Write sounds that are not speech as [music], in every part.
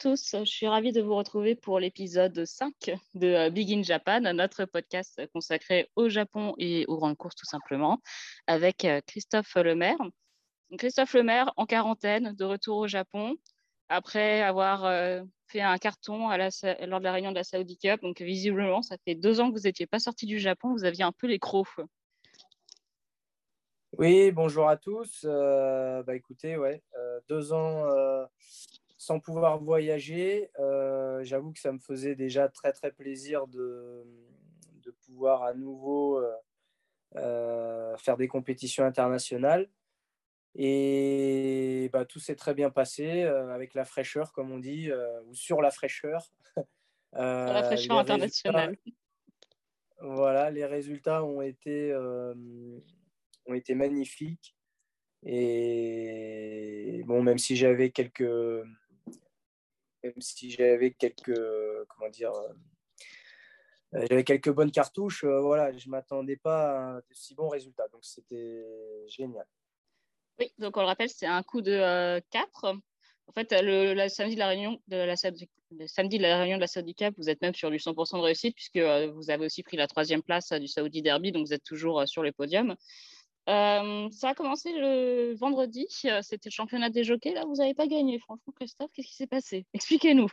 Tous, je suis ravie de vous retrouver pour l'épisode 5 de euh, Big in Japan, notre podcast consacré au Japon et aux grandes courses tout simplement, avec euh, Christophe Lemaire. Christophe Lemaire en quarantaine, de retour au Japon, après avoir euh, fait un carton lors de la réunion de la Saudi Cup. Donc visiblement, ça fait deux ans que vous n'étiez pas sorti du Japon, vous aviez un peu les crocs. Oui, bonjour à tous. Bah, écoutez, ouais, deux ans sans pouvoir voyager. J'avoue que ça me faisait déjà très très plaisir de, de pouvoir à nouveau faire des compétitions internationales. Et bah, tout s'est très bien passé avec la fraîcheur, comme on dit, ou sur la fraîcheur. la fraîcheur internationale. Voilà, les résultats ont été ont été magnifiques. Et bon, même si j'avais quelques, même si j'avais quelques, comment dire, euh, j'avais quelques bonnes cartouches, euh, voilà, je m'attendais pas à de si bons résultats. Donc c'était génial. Oui, donc on le rappelle, c'est un coup de 4. Euh, en fait, le, samedi de la réunion de la samedi de la réunion de la vous êtes même sur du 100% de réussite puisque vous avez aussi pris la troisième place du Saudi Derby, donc vous êtes toujours sur les podiums. Euh, ça a commencé le vendredi, euh, c'était le championnat des jockeys. Là, vous n'avez pas gagné. Franchement, Christophe, qu'est-ce qui s'est passé? Expliquez-nous.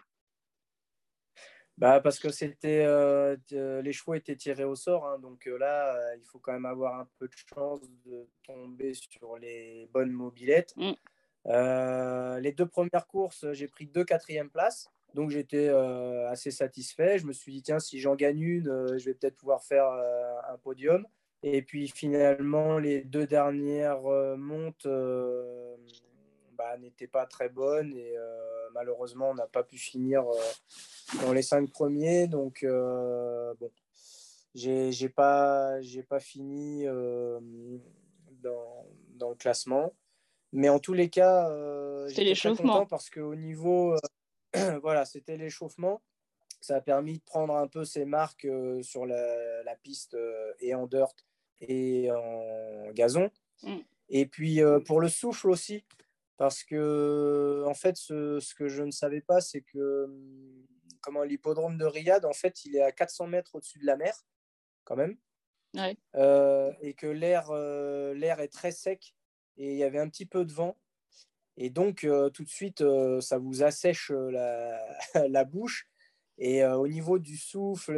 Bah, parce que c'était euh, les chevaux étaient tirés au sort. Hein. donc là, il faut quand même avoir un peu de chance de tomber sur les bonnes mobilettes. Mm. les deux premières courses, j'ai pris deux quatrièmes places. Donc j'étais assez satisfait. Je me suis dit, tiens, si j'en gagne une, je vais peut-être pouvoir faire un podium. Et puis finalement, les deux dernières euh, montes euh, bah, n'étaient pas très bonnes et euh, malheureusement, on n'a pas pu finir dans les cinq premiers. Donc, bon, j'ai pas, pas fini dans, dans, le classement. Mais en tous les cas, c'était l'échauffement. Parce qu'au niveau, [clears throat] voilà, c'était l'échauffement. Ça a permis de prendre un peu ses marques sur la, la piste et en dirt et en gazon. Mm. Et puis euh, pour le souffle aussi, parce que en fait, ce, ce que je ne savais pas, c'est que hum, comment l'hippodrome de Riyad, en fait, il est à 400 mètres au-dessus de la mer, quand même. Euh, et que l'air euh, l'air est très sec et il y avait un petit peu de vent. Et donc, tout de suite, ça vous assèche la, [laughs] la bouche. Et au niveau du souffle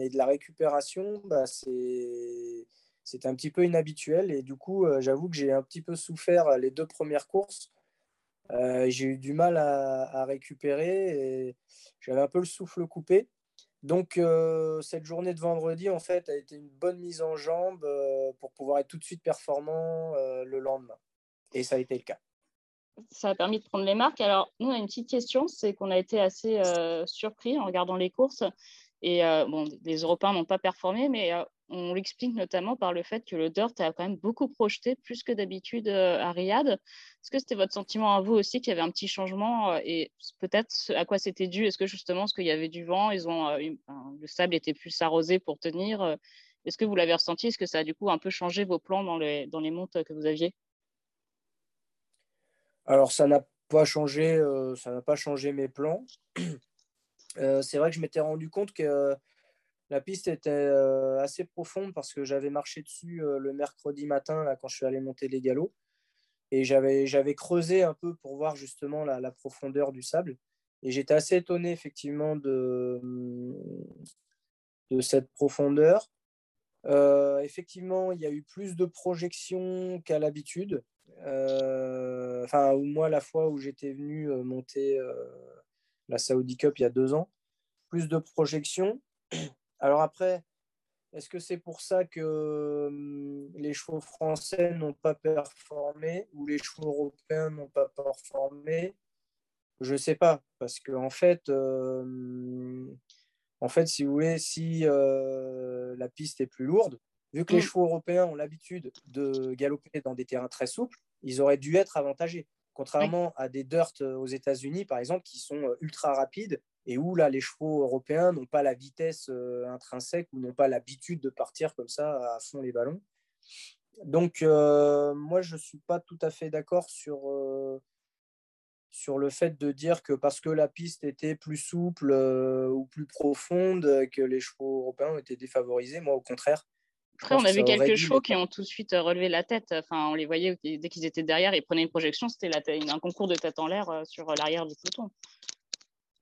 et de la récupération, bah, c'est un petit peu inhabituel. Et du coup, j'avoue que j'ai un petit peu souffert les deux premières courses. j'ai eu du mal à, à récupérer et j'avais un peu le souffle coupé. Donc, cette journée de vendredi, en fait, a été une bonne mise en jambe pour pouvoir être tout de suite performant le lendemain. Et ça a été le cas ça a permis de prendre les marques. Alors, nous, on a une petite question, c'est qu'on a été assez euh, surpris en regardant les courses. Et euh, bon, les Européens n'ont pas performé, mais euh, on l'explique notamment par le fait que le dirt a quand même beaucoup projeté, plus que d'habitude à Riyad. Est-ce que c'était votre sentiment à vous aussi qu'il y avait un petit changement et peut-être à quoi c'était dû? Est-ce que justement, parce qu'il y avait du vent, ils ont, le sable était plus arrosé pour tenir Est-ce que vous l'avez ressenti? Est-ce que ça a du coup un peu changé vos plans dans les, dans les montes que vous aviez? Alors, ça n'a pas changé, euh, ça n'a pas changé mes plans. [clears throat] Euh, c'est vrai que je m'étais rendu compte que la piste était euh, assez profonde parce que j'avais marché dessus le mercredi matin là, quand je suis allé monter les galops. Et j'avais, j'avais creusé un peu pour voir justement la, profondeur du sable. Et j'étais assez étonné effectivement de, de cette profondeur. effectivement, il y a eu plus de projections qu'à l'habitude. Euh, enfin, moi, la fois où j'étais venu euh, monter euh, la Saudi Cup il y a deux ans, plus de projections. [clears throat] Alors après, est-ce que c'est pour ça que les chevaux français n'ont pas performé ou les chevaux européens n'ont pas performé? Je ne sais pas, parce que en fait, en fait, si vous voulez, si la piste est plus lourde, vu que les mm. chevaux européens ont l'habitude de galoper dans des terrains très souples, ils auraient dû être avantagés. Contrairement à des dirt euh, aux États-Unis, par exemple, qui sont euh, ultra rapides et où là, les chevaux européens n'ont pas la vitesse euh, intrinsèque ou n'ont pas l'habitude de partir comme ça à fond les ballons. Donc, moi, je ne suis pas tout à fait d'accord sur, sur le fait de dire que parce que la piste était plus souple ou plus profonde, que les chevaux européens étaient défavorisés. Moi, au contraire. Après, on a vu quelques chevaux qui ont tout de suite relevé la tête. Enfin, on les voyait dès qu'ils étaient derrière, ils prenaient une projection. C'était un concours de tête en l'air sur l'arrière du peloton.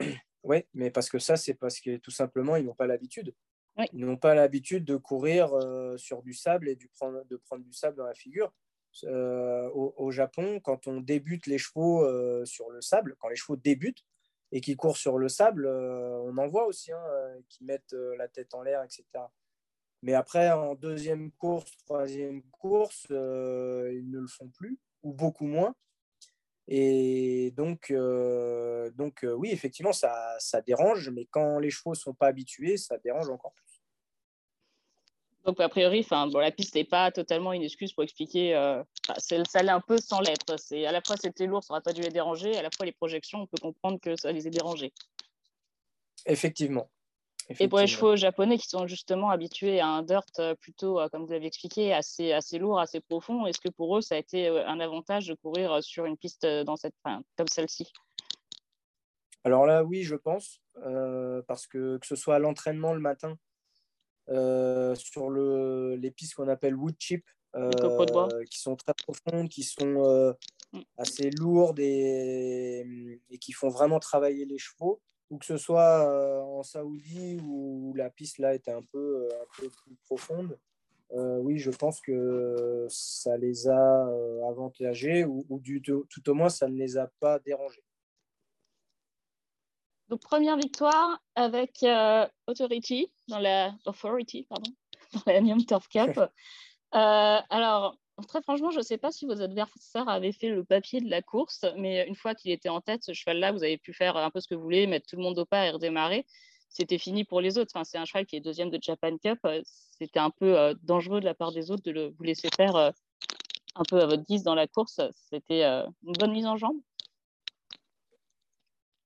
[clears throat] Oui, mais parce que ça, c'est parce que tout simplement, ils n'ont pas l'habitude. Ils n'ont pas l'habitude de courir sur du sable et de prendre du sable dans la figure. Euh, au, Japon, quand on débute les chevaux euh, sur le sable, quand les chevaux débutent et qui courent sur le sable, euh, on en voit aussi hein, qui mettent la tête en l'air, etc. Mais après, en deuxième course, troisième course, ils ne le font plus ou beaucoup moins. Et donc, donc oui, effectivement, ça, ça dérange, mais quand les chevaux ne sont pas habitués, ça dérange encore plus. Donc, a priori, bon, la piste n'est pas totalement une excuse pour expliquer. Euh, ça l'est un peu sans l'être. À la fois, c'était lourd, ça n'aurait pas dû les déranger. À la fois, les projections, on peut comprendre que ça les a dérangés. Effectivement. Et pour les chevaux japonais qui sont justement habitués à un dirt euh, plutôt, euh, comme vous l'avez expliqué, assez, assez lourd, assez profond, est-ce que pour eux, ça a été un avantage de courir sur une piste dans cette, comme celle-ci? Alors là, oui, je pense. parce que que ce soit à l'entraînement le matin, euh, sur le, les pistes qu'on appelle wood chip, euh, qui sont très profondes, qui sont euh, mm. assez lourdes et, et, qui font vraiment travailler les chevaux. Ou que ce soit en Saoudi où la piste là était un peu, un peu plus profonde, oui, je pense que ça les a avantagés ou, ou du, tout au moins ça ne les a pas dérangés. Donc, première victoire avec euh, Authority, dans la Authority, pardon, dans la Turf Cup. [laughs] Euh, alors, très franchement, je ne sais pas si vos adversaires avaient fait le papier de la course, mais une fois qu'il était en tête, ce cheval-là, vous avez pu faire un peu ce que vous voulez, mettre tout le monde au pas et redémarrer. C'était fini pour les autres. C'est un cheval qui est deuxième de Japan Cup. C'était un peu euh, dangereux de la part des autres de le, vous laisser faire un peu à votre guise dans la course. C'était une bonne mise en jambe.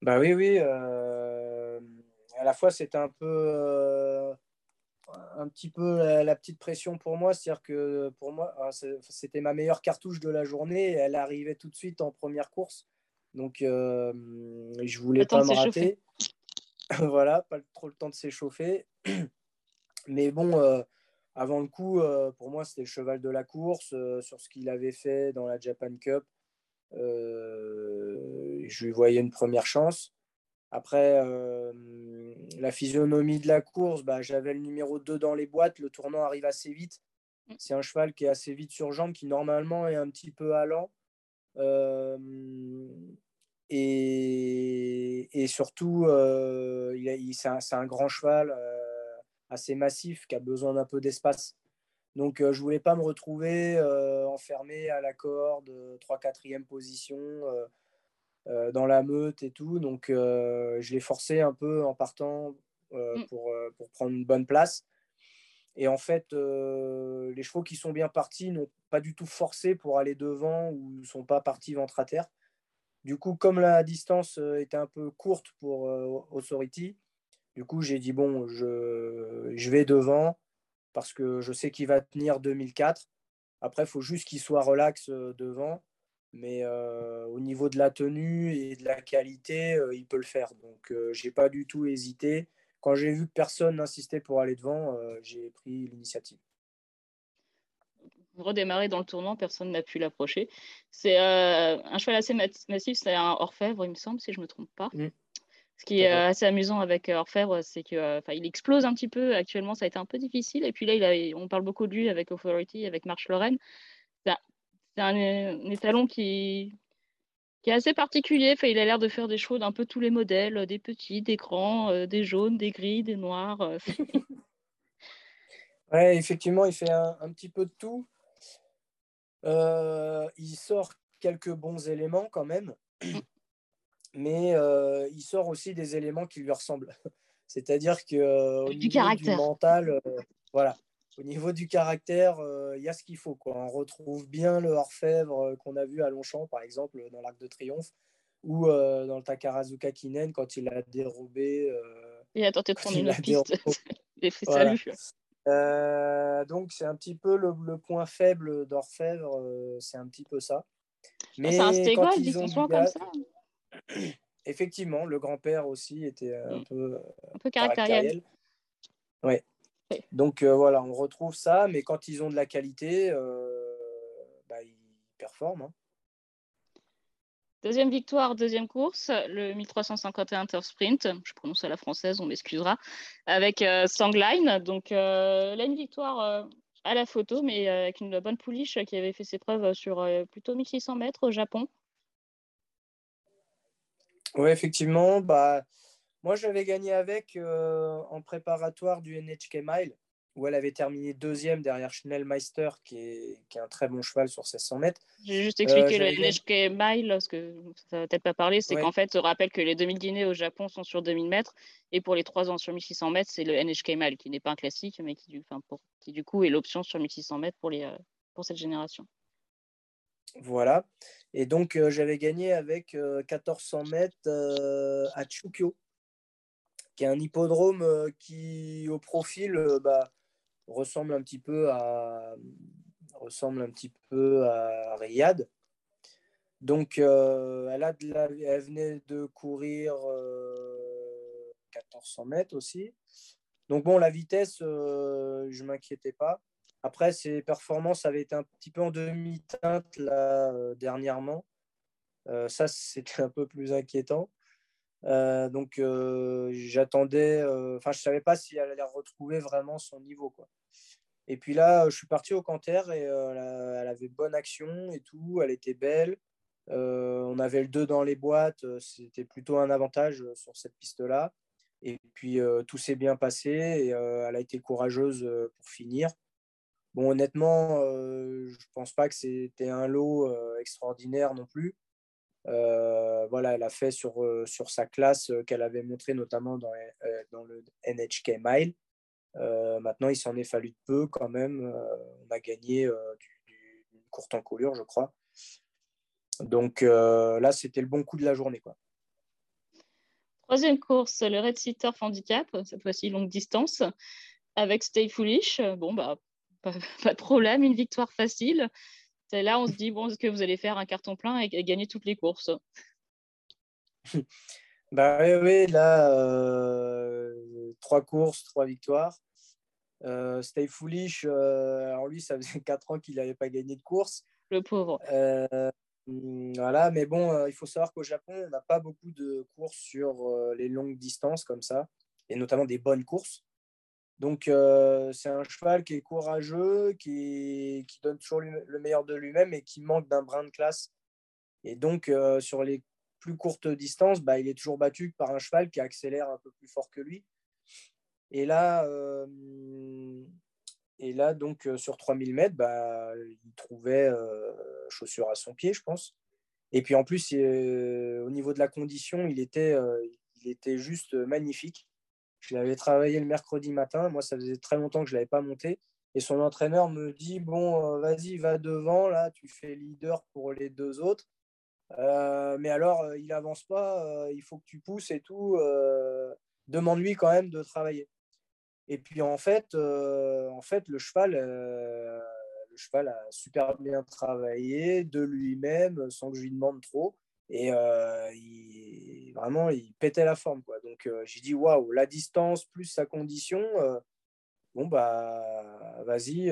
Bah oui, oui. Euh, à la fois, c'était un peu, euh, un petit peu la, petite pression pour moi. C'est-à-dire que pour moi, ah, c'était ma meilleure cartouche de la journée. elle arrivait tout de suite en première course. Donc, euh, je voulais pas me rater. [laughs] voilà, pas trop le temps de s'échauffer. [clears throat] Mais bon, euh, avant le coup, pour moi, c'était le cheval de la course sur ce qu'il avait fait dans la Japan Cup. Euh, je lui voyais une première chance. Après, euh, la physionomie de la course, bah, j'avais le numéro 2 dans les boîtes. Le tournant arrive assez vite. Mm. C'est un cheval qui est assez vite sur jambe, qui normalement est un petit peu allant. Euh, et, et, surtout, il, c'est, un, un, grand cheval assez massif qui a besoin d'un peu d'espace. Donc, je voulais pas me retrouver enfermé à la corde, 3-4e position. Euh, dans la meute et tout. Donc, euh, je l'ai forcé un peu en partant euh, mm. pour, pour, prendre une bonne place. Et en fait, les chevaux qui sont bien partis n'ont pas du tout forcé pour aller devant ou ne sont pas partis ventre à terre. Du coup, comme la distance était un peu courte pour Authority, du coup, j'ai dit bon, je, je, vais devant parce que je sais qu'il va tenir 2004. Après, il faut juste qu'il soit relax devant. Mais euh, au niveau de la tenue et de la qualité, euh, il peut le faire. Donc, euh, j'ai pas du tout hésité. Quand j'ai vu que personne n'insistait pour aller devant, j'ai pris l'initiative. Redémarrer dans le tournant, personne n'a pu l'approcher. C'est un cheval assez massif, c'est un orfèvre, il me semble, si je ne me trompe pas. Mmh. Ce qui est assez amusant avec Orfèvre, c'est qu'il explose un petit peu. Actuellement, ça a été un peu difficile. Et puis là, il on parle beaucoup de lui avec Authority, avec Marche Lorraine c'est un, étalon qui, qui est assez particulier. Enfin, il a l'air de faire des choses d'un peu tous les modèles, des petits, des grands, euh, des jaunes, des gris, des noirs. Euh, [laughs] ouais, effectivement, il fait un, petit peu de tout. Euh, il sort quelques bons éléments quand même, [coughs] mais il sort aussi des éléments qui lui ressemblent. [laughs] C'est-à-dire que au du niveau du mental, voilà, au niveau du caractère, euh, il y a ce qu'il faut. Quoi. On retrouve bien le orfèvre euh, qu'on a vu à Longchamp, par exemple, dans l'Arc de Triomphe, ou euh, dans le Takarazuka Kinen, quand il a dérobé. il a tenté de prendre une piste. [laughs] il fait salut. donc, c'est un petit peu le, point faible d'Orfèvre, c'est un petit peu ça. Mais c'est un stégo, ils sont comme ça [coughs] Effectivement, le grand-père aussi était un mm. peu, un peu caractériel. Ouais. Donc voilà, on retrouve ça, mais quand ils ont de la qualité, bah, ils performent. Hein. Deuxième victoire, deuxième course, le 1351 Turf Sprint, je prononce à la française, on m'excusera, avec euh, Sangline. Donc euh, là, une victoire euh, à la photo, mais avec une bonne pouliche qui avait fait ses preuves sur plutôt 1600 mètres au Japon. Oui, effectivement. Bah, moi, j'avais gagné avec en préparatoire du NHK Mile où elle avait terminé deuxième derrière Schnellmeister, qui est, qui est un très bon cheval sur 1600 mètres. J'ai juste expliqué euh, le NHK Mile, parce que ça va peut-être pas parler, c'est qu'en fait, je rappelle que les 2000 guinées au Japon sont sur 2000 mètres, et pour les 3 ans sur 1600 mètres, c'est le NHK Mile, qui n'est pas un classique, mais qui, enfin, pour, qui du coup est l'option sur 1600 mètres pour, les, euh, pour cette génération. Voilà. Et donc, euh, j'avais gagné avec 1400 mètres à Chukyo, qui est un hippodrome qui, au profil, bah, ressemble un petit peu à ressemble un petit peu à Riyad. Donc, euh, elle, a de la, elle venait de courir 1400 euh, mètres aussi. Donc, bon, la vitesse, euh, je ne m'inquiétais pas. Après, ses performances avaient été un petit peu en demi-teinte là, dernièrement. ça, [laughs] c'était un peu plus inquiétant. Donc, j'attendais, enfin, je ne savais pas si elle allait retrouver vraiment son niveau. Quoi. Et puis là, je suis parti au Canter et euh, elle, avait bonne action et tout, elle était belle. Euh, on avait le 2 dans les boîtes, euh, c'était plutôt un avantage sur cette piste-là. Et puis tout s'est bien passé et elle a été courageuse pour finir. Bon, honnêtement, je pense pas que c'était un lot extraordinaire non plus. Voilà, elle a fait sur, sur sa classe qu'elle avait montré notamment dans, dans le NHK Mile. Euh, maintenant, il s'en est fallu de peu quand même. Euh, on a gagné une euh, courte encolure, je crois. Donc là, c'était le bon coup de la journée. Quoi. Troisième course, le Red Sea Turf Handicap, cette fois-ci longue distance, avec Stay Foolish. Bon, bah, pas, [laughs] de problème, une victoire facile. C'est là, on se dit, bon, est-ce que vous allez faire un carton plein et, gagner toutes les courses? [laughs] Bah oui, oui là, trois courses, trois victoires. Euh, Stay Foolish, euh, alors lui, ça faisait [laughs] 4 ans qu'il n'avait pas gagné de course. Le pauvre. Euh, voilà, mais bon, il faut savoir qu'au Japon, on n'a pas beaucoup de courses sur les longues distances comme ça, et notamment des bonnes courses. Donc, c'est un cheval qui est courageux, qui, donne toujours le meilleur de lui-même et qui manque d'un brin de classe. Et donc, sur les plus courtes distances, bah, il est toujours battu par un cheval qui accélère un peu plus fort que lui. Et là, euh, donc euh, sur 3000 mètres, bah, il trouvait euh, chaussures à son pied, je pense. Et puis en plus, au niveau de la condition, il était juste magnifique. Je l'avais travaillé le mercredi matin. Moi, ça faisait très longtemps que je ne l'avais pas monté. Et son entraîneur me dit Bon, vas-y, va devant, là, tu fais leader pour les deux autres. mais alors, il avance pas, il faut que tu pousses et tout. Demande-lui quand même de travailler. Et puis en fait, euh, en fait le, cheval, euh, le cheval a super bien travaillé de lui-même sans que je lui demande trop. Et euh, il, vraiment, il pétait la forme. Quoi. Donc j'ai dit waouh, la distance plus sa condition, bon bah vas-y,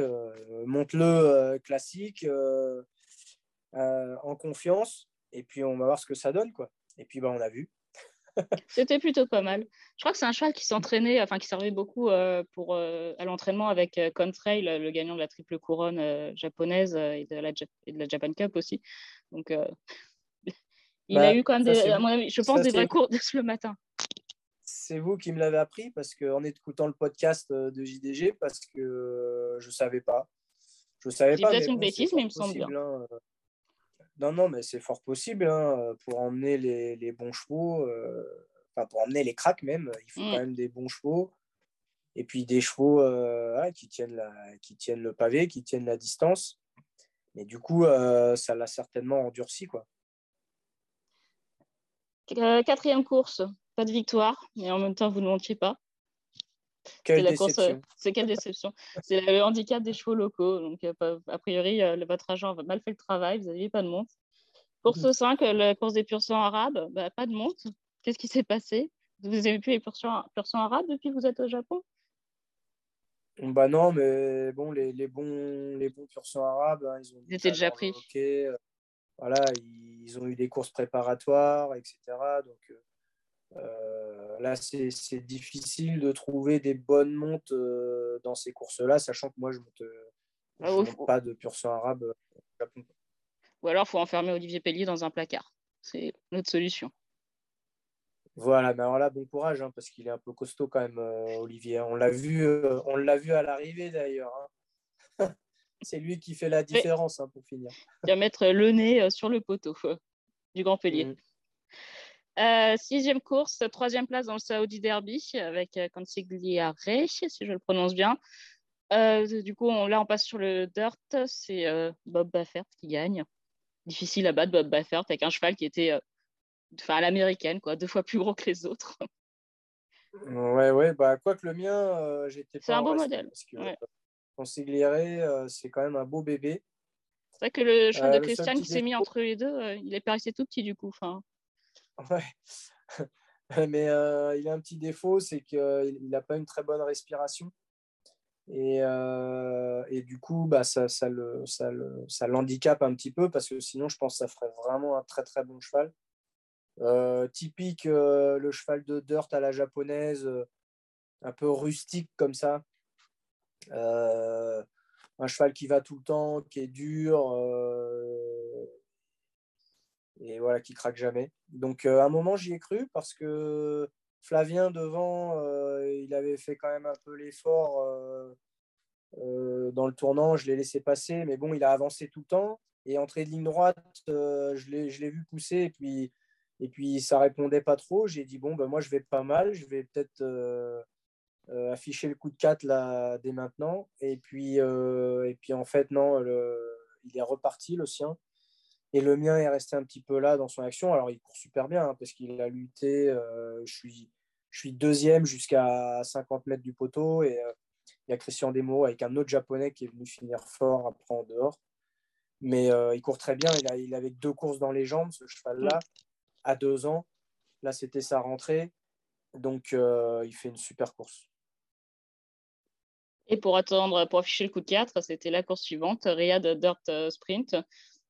monte-le classique en confiance. Et puis on va voir ce que ça donne. Quoi. Et puis bah, on a vu. [laughs] C'était plutôt pas mal. Je crois que c'est un cheval qui s'entraînait, enfin qui servait beaucoup euh, pour, euh, à l'entraînement avec euh, Contrail, le gagnant de la triple couronne japonaise et de, la, de la Japan Cup aussi. Donc, il a bah, eu quand même, des, à mon avis, je pense, des vraies courses le matin. C'est vous qui me l'avez appris parce qu'en écoutant le podcast de JDG, parce que je ne savais pas. Je savais pas. peut-être une bêtise, mais il me semble bien. Hein, non, non, mais c'est fort possible hein, pour emmener les, les bons chevaux, euh, enfin pour emmener les cracks même, il faut quand mm. même des bons chevaux. Et puis des chevaux euh, qui, tiennent la, qui tiennent le pavé, qui tiennent la distance. Mais du coup, euh, ça l'a certainement endurci. Quoi. Quatrième course, pas de victoire, mais en même temps, vous ne mentiez pas. Quelle déception. c'est quelle déception. C'est le handicap des chevaux locaux. Donc, euh, a priori, euh, votre agent a mal fait le travail. Vous n'aviez pas de montre. Course 5, la course des pur arabes, bah, pas de monte. Qu'est-ce qui s'est passé? Vous avez plus les pur arabes depuis que vous êtes au Japon? Bah non, mais bon, les, les bons, les bons pur arabes, hein, ils ont étaient déjà pris. Euh, voilà, ils ont eu des courses préparatoires, etc. Donc euh, là, c'est difficile de trouver des bonnes montes euh, dans ces courses-là, sachant que moi, je ne ah, monte, pas de pur sang arabe au Japon. Ou alors, il faut enfermer Olivier Pellier dans un placard. C'est notre solution. Voilà, mais alors là, bon courage, hein, parce qu'il est un peu costaud quand même, euh, Olivier. On l'a vu, euh, on l'a vu à l'arrivée d'ailleurs. Hein. [laughs] C'est lui qui fait la différence hein, pour finir. [laughs] Il va mettre le nez euh, sur le poteau du Grand Pellier. Mm. sixième course, troisième place dans le Saudi Derby avec Consigliere, si je le prononce bien. du coup, là, on passe sur le dirt. C'est Bob Baffert qui gagne. Difficile à battre, Bob Baffert, avec un cheval qui était enfin à l'américaine, quoi, deux fois plus gros que les autres. Ouais, ouais, bah, quoi que le mien, euh, j'étais C'est un beau modèle. Parce que, euh, c'est quand même un beau bébé. C'est vrai que le cheval de Christian qui s'est mis entre les deux, il est resté tout petit du coup. Enfin... Ouais. [laughs] Mais il a un petit défaut, c'est qu'il n'a pas une très bonne respiration. Et, et du coup, bah, ça, ça, le, ça, le, ça l'handicape un petit peu parce que sinon, je pense que ça ferait vraiment un très très bon cheval. Euh, typique, euh, le cheval de dirt à la japonaise, euh, un peu rustique comme ça. Un cheval qui va tout le temps, qui est dur et voilà, qui craque jamais. Donc à un moment, j'y ai cru parce que Flavien devant, il avait fait quand même un peu l'effort dans le tournant. Je l'ai laissé passer, mais bon, il a avancé tout le temps. Et entrée de ligne droite, je l'ai vu pousser. Et puis, et puis ça répondait pas trop. J'ai dit bon ben moi je vais pas mal, je vais peut-être euh, euh, afficher le coup de 4 là dès maintenant. Et puis euh, et puis en fait non, il est reparti le sien. Et le mien est resté un petit peu là dans son action. Alors il court super bien hein, parce qu'il a lutté. je suis je suis deuxième jusqu'à 50 mètres du poteau et il y a Christian Demo avec un autre japonais qui est venu finir fort après en dehors. Mais il court très bien. Il, a, il avait deux courses dans les jambes, ce cheval-là à deux ans. Là, c'était sa rentrée. Donc, euh, il fait une super course. Et pour attendre, pour afficher le coup de 4, c'était la course suivante, Riyad Dirt euh, Sprint,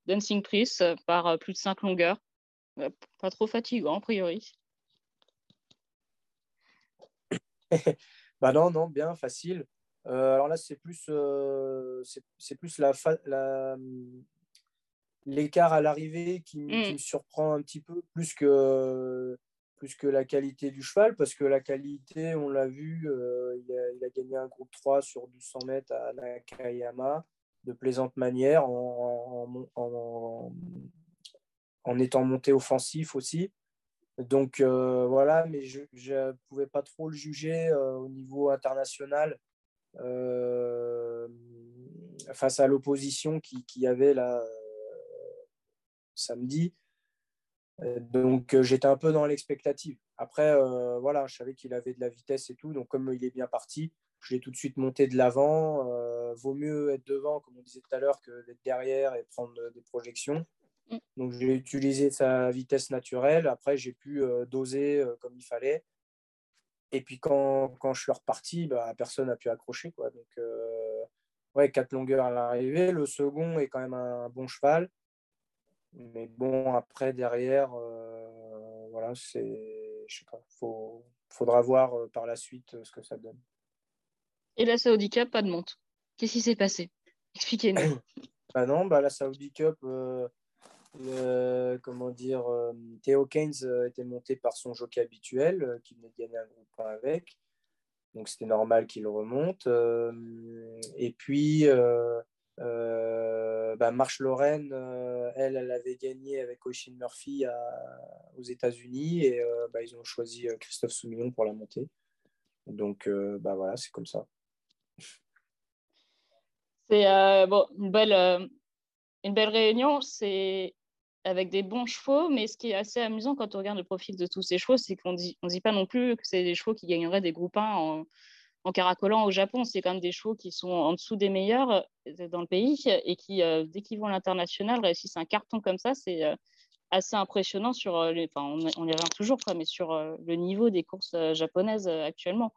Dancing Priest par euh, plus de 5 longueurs. Pas trop fatigant, a priori. [laughs] bah non, non, bien, facile. alors là, c'est plus, c'est plus la, la, l'écart à l'arrivée qui, me mm. surprend un petit peu plus que, plus que la qualité du cheval, parce que la qualité, on l'a vu, euh, il, a, gagné un groupe 3 sur 1200 mètres à Nakayama de plaisante manière, en, étant monté offensif aussi. Donc euh, voilà, mais je ne pouvais pas trop le juger euh, au niveau international face à l'opposition qui, qui avait là samedi. Euh, donc euh, j'étais un peu dans l'expectative. Après, euh, voilà, je savais qu'il avait de la vitesse et tout. Donc comme il est bien parti, je l'ai tout de suite monté de l'avant. vaut mieux être devant, comme on disait tout à l'heure, que d'être derrière et prendre des projections. Mm. Donc j'ai utilisé sa vitesse naturelle. Après, j'ai pu doser comme il fallait. Et puis quand, quand je suis reparti, bah, personne n'a pu accrocher. Quoi. Donc ouais, quatre longueurs à l'arrivée. Le second est quand même un bon cheval. Mais bon, après, derrière, euh, voilà, c'est. Je sais pas, faut, faudra voir euh, par la suite euh, ce que ça donne. Et la Saudi Cup, pas de monte. Qu'est-ce qui s'est passé? Expliquez-nous. [coughs] bah non, bah la Saudi Cup, comment dire, Theo Keynes était monté par son jockey habituel, qui venait de gagner un groupe avec. Donc c'était normal qu'il remonte. et puis, euh, bah, Marche Lorraine, euh, elle, elle avait gagné avec Oisin Murphy aux États-Unis et euh, bah, ils ont choisi Christophe Soumillon pour la montée. Donc bah, voilà, c'est comme ça. C'est une, belle, réunion. C'est avec des bons chevaux, mais ce qui est assez amusant quand on regarde le profil de tous ces chevaux, c'est qu'on ne dit, on dit pas non plus que c'est des chevaux qui gagneraient des groupes 1 en, en caracolant au Japon, c'est quand même des chevaux qui sont en dessous des meilleurs euh, dans le pays et qui, euh, dès qu'ils vont à l'international, réussissent un carton comme ça. C'est euh, assez impressionnant sur les, enfin, on, on, y revient toujours, quoi, mais sur le niveau des courses japonaises actuellement.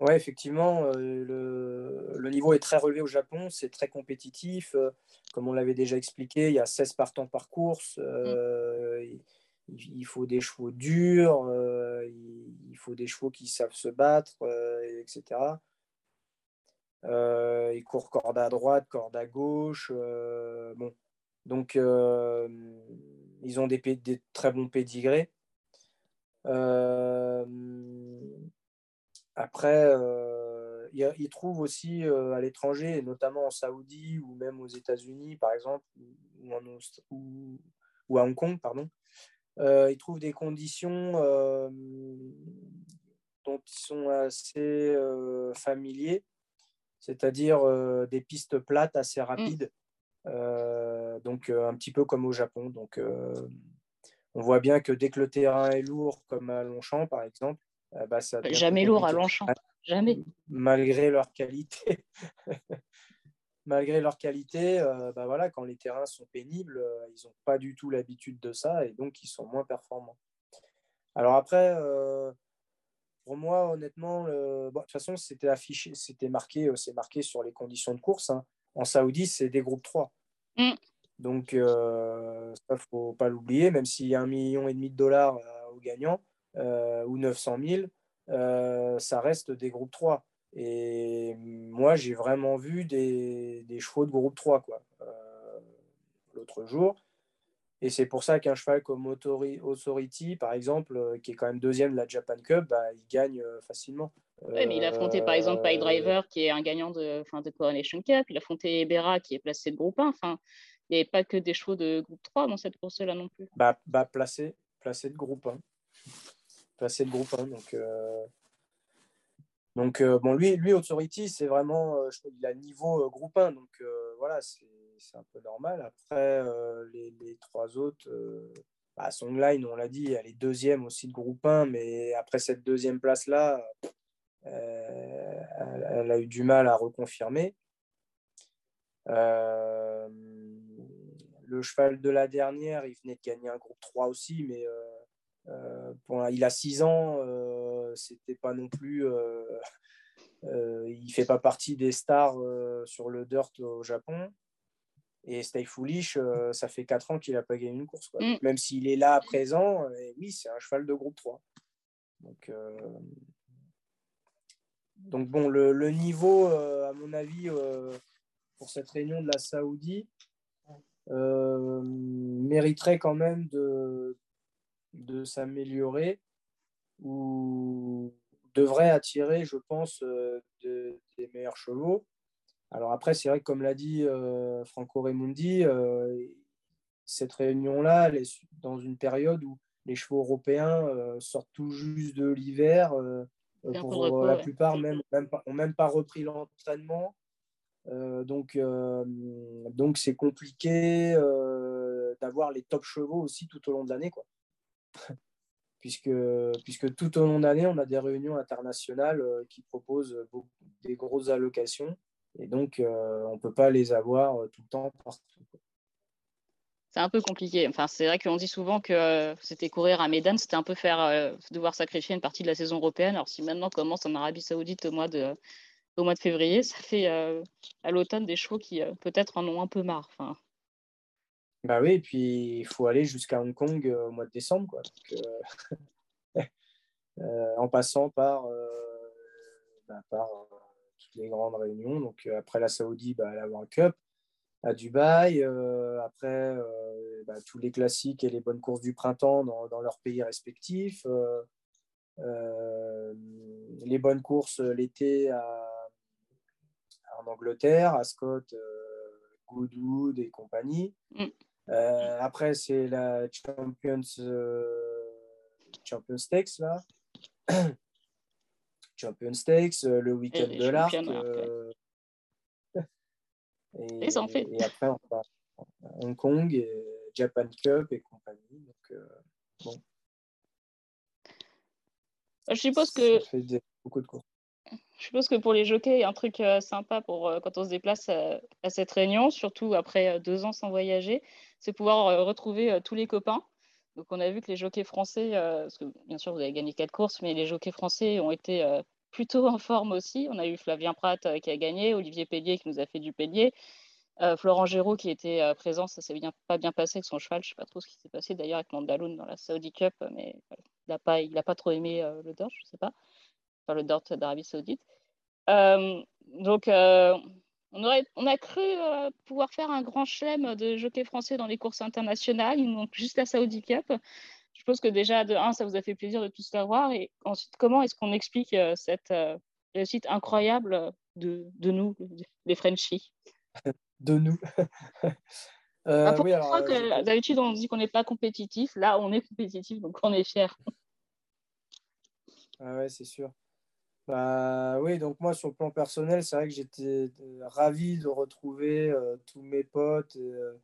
Oui, effectivement, le, le, niveau est très relevé au Japon, c'est très compétitif. comme on l'avait déjà expliqué, il y a 16 partants par course. Mm. Il, faut des chevaux durs, il, faut des chevaux qui savent se battre, etc. ils courent corde à droite, corde à gauche. bon. Donc, ils ont des, très bons pédigrés. Après, euh, ils trouvent aussi euh, à l'étranger, notamment en Saoudi ou même aux États-Unis, par exemple, ou, ou, à Hong Kong, pardon, euh, ils trouvent des conditions dont ils sont assez familiers, c'est-à-dire des pistes plates assez mm. rapides, donc un petit peu comme au Japon. Donc, on voit bien que dès que le terrain est lourd, comme à Longchamp, par exemple, euh, bah, Jamais lourd à Longchamp. Jamais. Malgré leur qualité. [laughs] Malgré leur qualité, euh, bah voilà, quand les terrains sont pénibles, euh, ils n'ont pas du tout l'habitude de ça et donc ils sont moins performants. Alors après, pour moi, honnêtement, de toute façon, c'était affiché, c'était marqué, c'est marqué sur les conditions de course. Hein. En Saoudi, c'est des groupes 3. Mm. Donc, ça, il ne faut pas l'oublier, même s'il y a un million et demi de dollars aux gagnants, euh, ou 900 000, euh, ça reste des groupes 3. Et moi, j'ai vraiment vu des, des, chevaux de groupe 3 quoi, euh, l'autre jour. Et c'est pour ça qu'un cheval comme Authority, par exemple, qui est quand même deuxième de la Japan Cup, bah, il gagne facilement. Oui, mais il a affronté par exemple Pie Driver, qui est un gagnant de, fin, de Coronation Cup. Il a affronté Ebera, qui est placé de groupe 1. Enfin, il n'y avait pas que des chevaux de groupe 3 dans cette course-là non plus. Bah, bah placé, placé de groupe 1 passer le groupe. Hein, donc, euh, donc euh, bon, lui, lui Authority, c'est vraiment, euh, je il a niveau groupe 1. Donc voilà, c'est un peu normal. Après, les, les, trois autres, bah, Songline, on l'a dit, elle est deuxième aussi de groupe 1. Mais après cette deuxième place-là, elle, a eu du mal à reconfirmer. le cheval de la dernière, il venait de gagner un groupe 3 aussi, mais euh, il a 6 ans, euh, c'était pas non plus. [laughs] Euh, il fait pas partie des stars sur le dirt au Japon. Et Stay Foolish, ça fait 4 ans qu'il n'a pas gagné une course. Mm. même s'il est là à présent, oui, c'est un cheval de groupe 3. Donc, donc bon, le, le niveau, à mon avis, pour cette réunion de la Saoudie, mériterait quand même de, de s'améliorer ou devrait attirer, je pense, euh, des meilleurs chevaux. Alors après, c'est vrai que comme l'a dit euh, Franco Raimondi, euh, cette réunion-là, elle est dans une période où les chevaux européens sortent tout juste de l'hiver. pour la plupart, même, même n'ont même pas repris l'entraînement. donc, donc c'est compliqué d'avoir les top chevaux aussi tout au long de l'année. Quoi. Puisque, puisque tout au long de l'année, on a des réunions internationales euh, qui proposent des grosses allocations. Et donc, euh, on ne peut pas les avoir euh, tout le temps partout. C'est un peu compliqué. Enfin, c'est vrai qu'on dit souvent que c'était courir à Médan, c'était un peu faire devoir sacrifier une partie de la saison européenne. Alors, si maintenant commence en Arabie Saoudite au mois de, au mois de février, ça fait à l'automne des chevaux qui peut-être en ont un peu marre. Enfin, bah oui, et puis il faut aller jusqu'à Hong Kong euh, au mois de décembre, quoi. Euh, [laughs] euh, en passant par, bah, toutes les grandes réunions. Donc après la Saoudie, bah, la World Cup à Dubaï. après, bah, tous les classiques et les bonnes courses du printemps dans, dans leurs pays respectifs. les bonnes courses l'été en Angleterre, à Scott, Goodwood et compagnie. Mm. Euh, après, c'est la Champions, euh, Champions Stakes, là. [clears throat] Champions Stakes, euh, le week-end de l'Arc. [laughs] et, et, après, on va Hong Kong, et Japan Cup et compagnie. Donc, bon. Je suppose que. Ça fait beaucoup de. Je suppose que pour les jockeys, un truc sympa pour quand on se déplace à, cette réunion, surtout après deux ans sans voyager, c'est pouvoir retrouver tous les copains. Donc on a vu que les jockeys français, parce que bien sûr vous avez gagné quatre courses, mais les jockeys français ont été plutôt en forme aussi. On a eu Flavien Pratt qui a gagné, Olivier Pellier qui nous a fait du Pellier, Florent Géraud qui était présent, ça s'est bien, pas bien passé avec son cheval. Je ne sais pas trop ce qui s'est passé d'ailleurs avec Mandaloun dans la Saudi Cup, mais il n'a pas, pas trop aimé le Dodge, je ne sais pas le Dort d'Arabie Saoudite. Euh, donc, euh, on, aurait, on a cru euh, pouvoir faire un grand chelem de jockey français dans les courses internationales. Il manque juste la Saudi Cup. Je pense que déjà, de un, ça vous a fait plaisir de tous l'avoir. Et ensuite, comment est-ce qu'on explique cette réussite incroyable de, de nous, les Frenchies? De nous [laughs] euh, oui, D'habitude, on dit qu'on n'est pas compétitif. Là, on est compétitif, donc on est fiers. Ah ouais, c'est sûr. Bah, oui, donc moi, sur le plan personnel, c'est vrai que j'étais euh, ravi de retrouver euh, tous mes potes euh,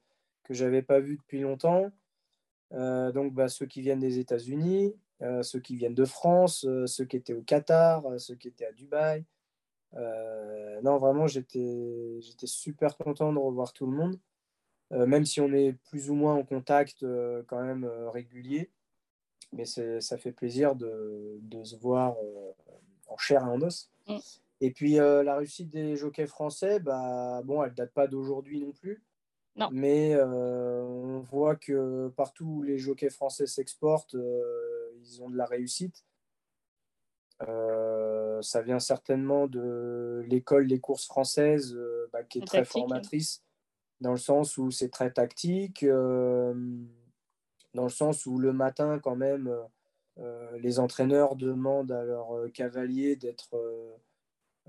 que je n'avais pas vus depuis longtemps. donc, bah, ceux qui viennent des États-Unis, ceux qui viennent de France, ceux qui étaient au Qatar, ceux qui étaient à Dubaï. non, vraiment, j'étais super content de revoir tout le monde, même si on est plus ou moins en contact quand même régulier. Mais ça fait plaisir de, de se voir en chair et en os. Mm. Et puis euh, la réussite des jockeys français, bah, bon, elle date pas d'aujourd'hui non plus. Non. Mais euh, on voit que partout où les jockeys français s'exportent, euh, ils ont de la réussite. ça vient certainement de l'école des courses françaises, bah, qui est très formatrice, dans le sens où c'est très tactique, dans le sens où le matin, quand même, les entraîneurs demandent à leurs euh, cavaliers d'être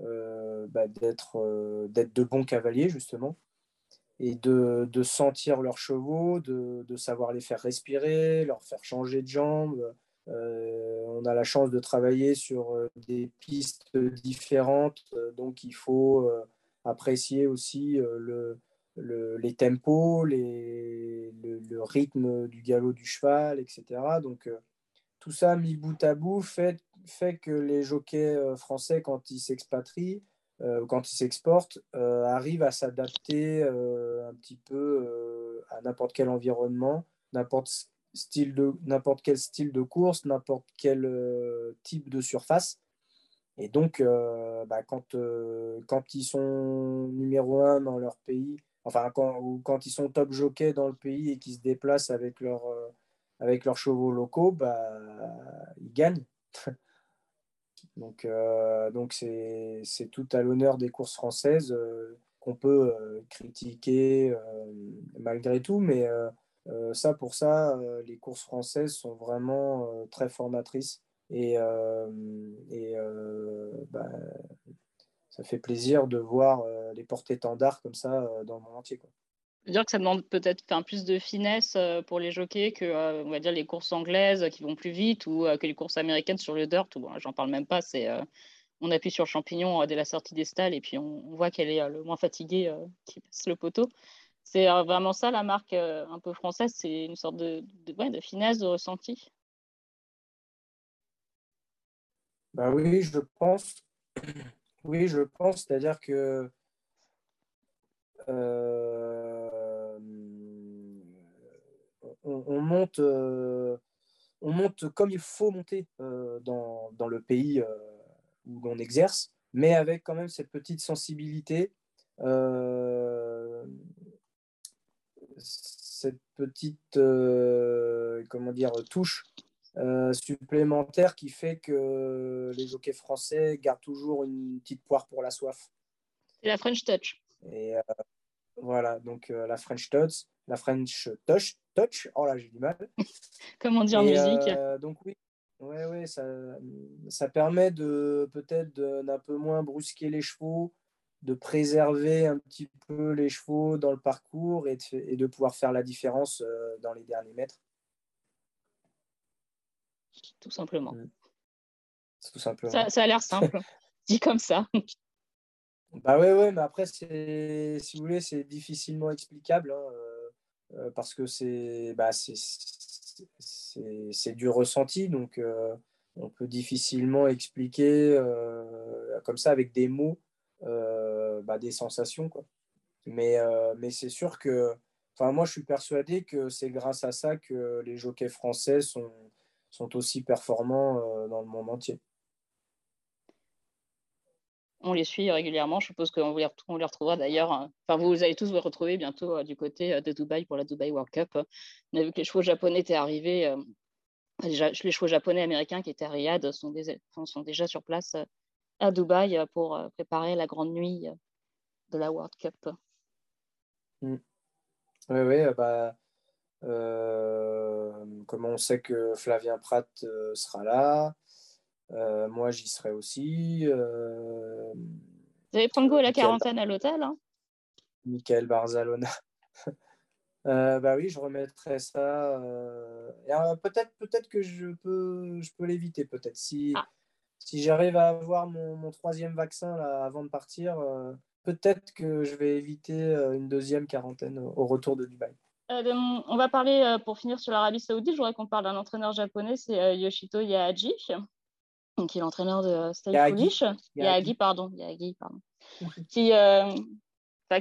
euh, bah, d'être de bons cavaliers, justement, et de, sentir leurs chevaux, de, savoir les faire respirer, leur faire changer de jambes. on a la chance de travailler sur des pistes différentes, donc il faut apprécier aussi le, le, les tempos, le, le, rythme du galop du cheval, etc. Donc, tout ça mis bout à bout fait, fait que les jockeys euh, français, quand ils s'expatrient, euh, quand ils s'exportent, euh, arrivent à s'adapter un petit peu à n'importe quel environnement, n'importe quel style de course, n'importe quel type de surface. Et donc, bah, quand, quand ils sont numéro un dans leur pays, enfin, quand, ou quand ils sont top jockey dans le pays et qu'ils se déplacent avec leur, avec leurs chevaux locaux, bah, ils gagnent. [laughs] donc, euh, c'est, tout à l'honneur des courses françaises euh, qu'on peut euh, critiquer malgré tout, mais ça, pour ça, les courses françaises sont vraiment très formatrices et, bah, ça fait plaisir de voir les porte-étendards comme ça dans le monde entier. Dire que ça demande peut-être plus de finesse euh, pour les jockeys que euh, on va dire les courses anglaises qui vont plus vite ou euh, que les courses américaines sur le dirt. Bon, j'en parle même pas. C'est on appuie sur le champignon dès la sortie des stalles et puis on, voit qu'elle est le moins fatiguée qui passe le poteau. C'est vraiment ça la marque un peu française. C'est une sorte de, de, finesse, de ressenti. Bah oui, je pense. Oui, je pense. C'est-à-dire que on, monte, euh, on monte comme il faut monter euh, dans, dans, le pays euh, où l'on exerce, mais avec quand même cette petite sensibilité, cette petite comment dire, touche supplémentaire qui fait que les jockeys français gardent toujours une petite poire pour la soif. C'est la French Touch. Et voilà, donc la French Touch, la French Touch, touch. Oh là, j'ai du mal. [laughs] Comment dire en musique euh, Donc oui, ouais, ouais, ça, ça permet de peut-être d'un peu moins brusquer les chevaux, de préserver un petit peu les chevaux dans le parcours et de, et de pouvoir faire la différence euh, dans les derniers mètres. Tout simplement. Mm. Tout simplement. Ça, ça a l'air simple, [laughs] dit comme ça. Bah ouais, ouais, mais après, si vous voulez, c'est difficilement explicable. Hein, parce que c'est bah, du ressenti. Donc, euh, on peut difficilement expliquer comme ça avec des mots bah, des sensations. Quoi. Mais, mais c'est sûr que Enfin, moi, je suis persuadé que c'est grâce à ça que les jockeys français sont, sont aussi performants euh, dans le monde entier. On les suit régulièrement. Je suppose qu'on les, les retrouvera d'ailleurs. Hein. Enfin, vous allez tous vous retrouver bientôt euh, du côté euh, de Dubaï pour la Dubaï World Cup. On a vu que les chevaux japonais étaient arrivés. Déjà, les chevaux japonais américains qui étaient à Riyad sont, déjà sur place à Dubaï pour préparer la grande nuit de la World Cup. Mm. Oui, oui, euh, bah, euh, comme on sait que Flavien Pratt euh, sera là, moi j'y serai aussi. Vous allez prendre goût à la quarantaine à l'hôtel hein Michael Barzalona. [laughs] bah oui, je remettrai ça. peut-être, peut-être que je peux, je peux l'éviter. Peut-être si, ah. si j'arrive à avoir mon, mon, troisième vaccin là, avant de partir, peut-être que je vais éviter euh, une deuxième quarantaine au retour de Dubaï. Euh, on va parler, euh, pour finir sur l'Arabie Saoudite, je voudrais qu'on parle d'un entraîneur japonais, c'est Yoshito Yahaji, qui est l'entraîneur de Stay Foolish. Yahagi, pardon. Yahagi, pardon. qui,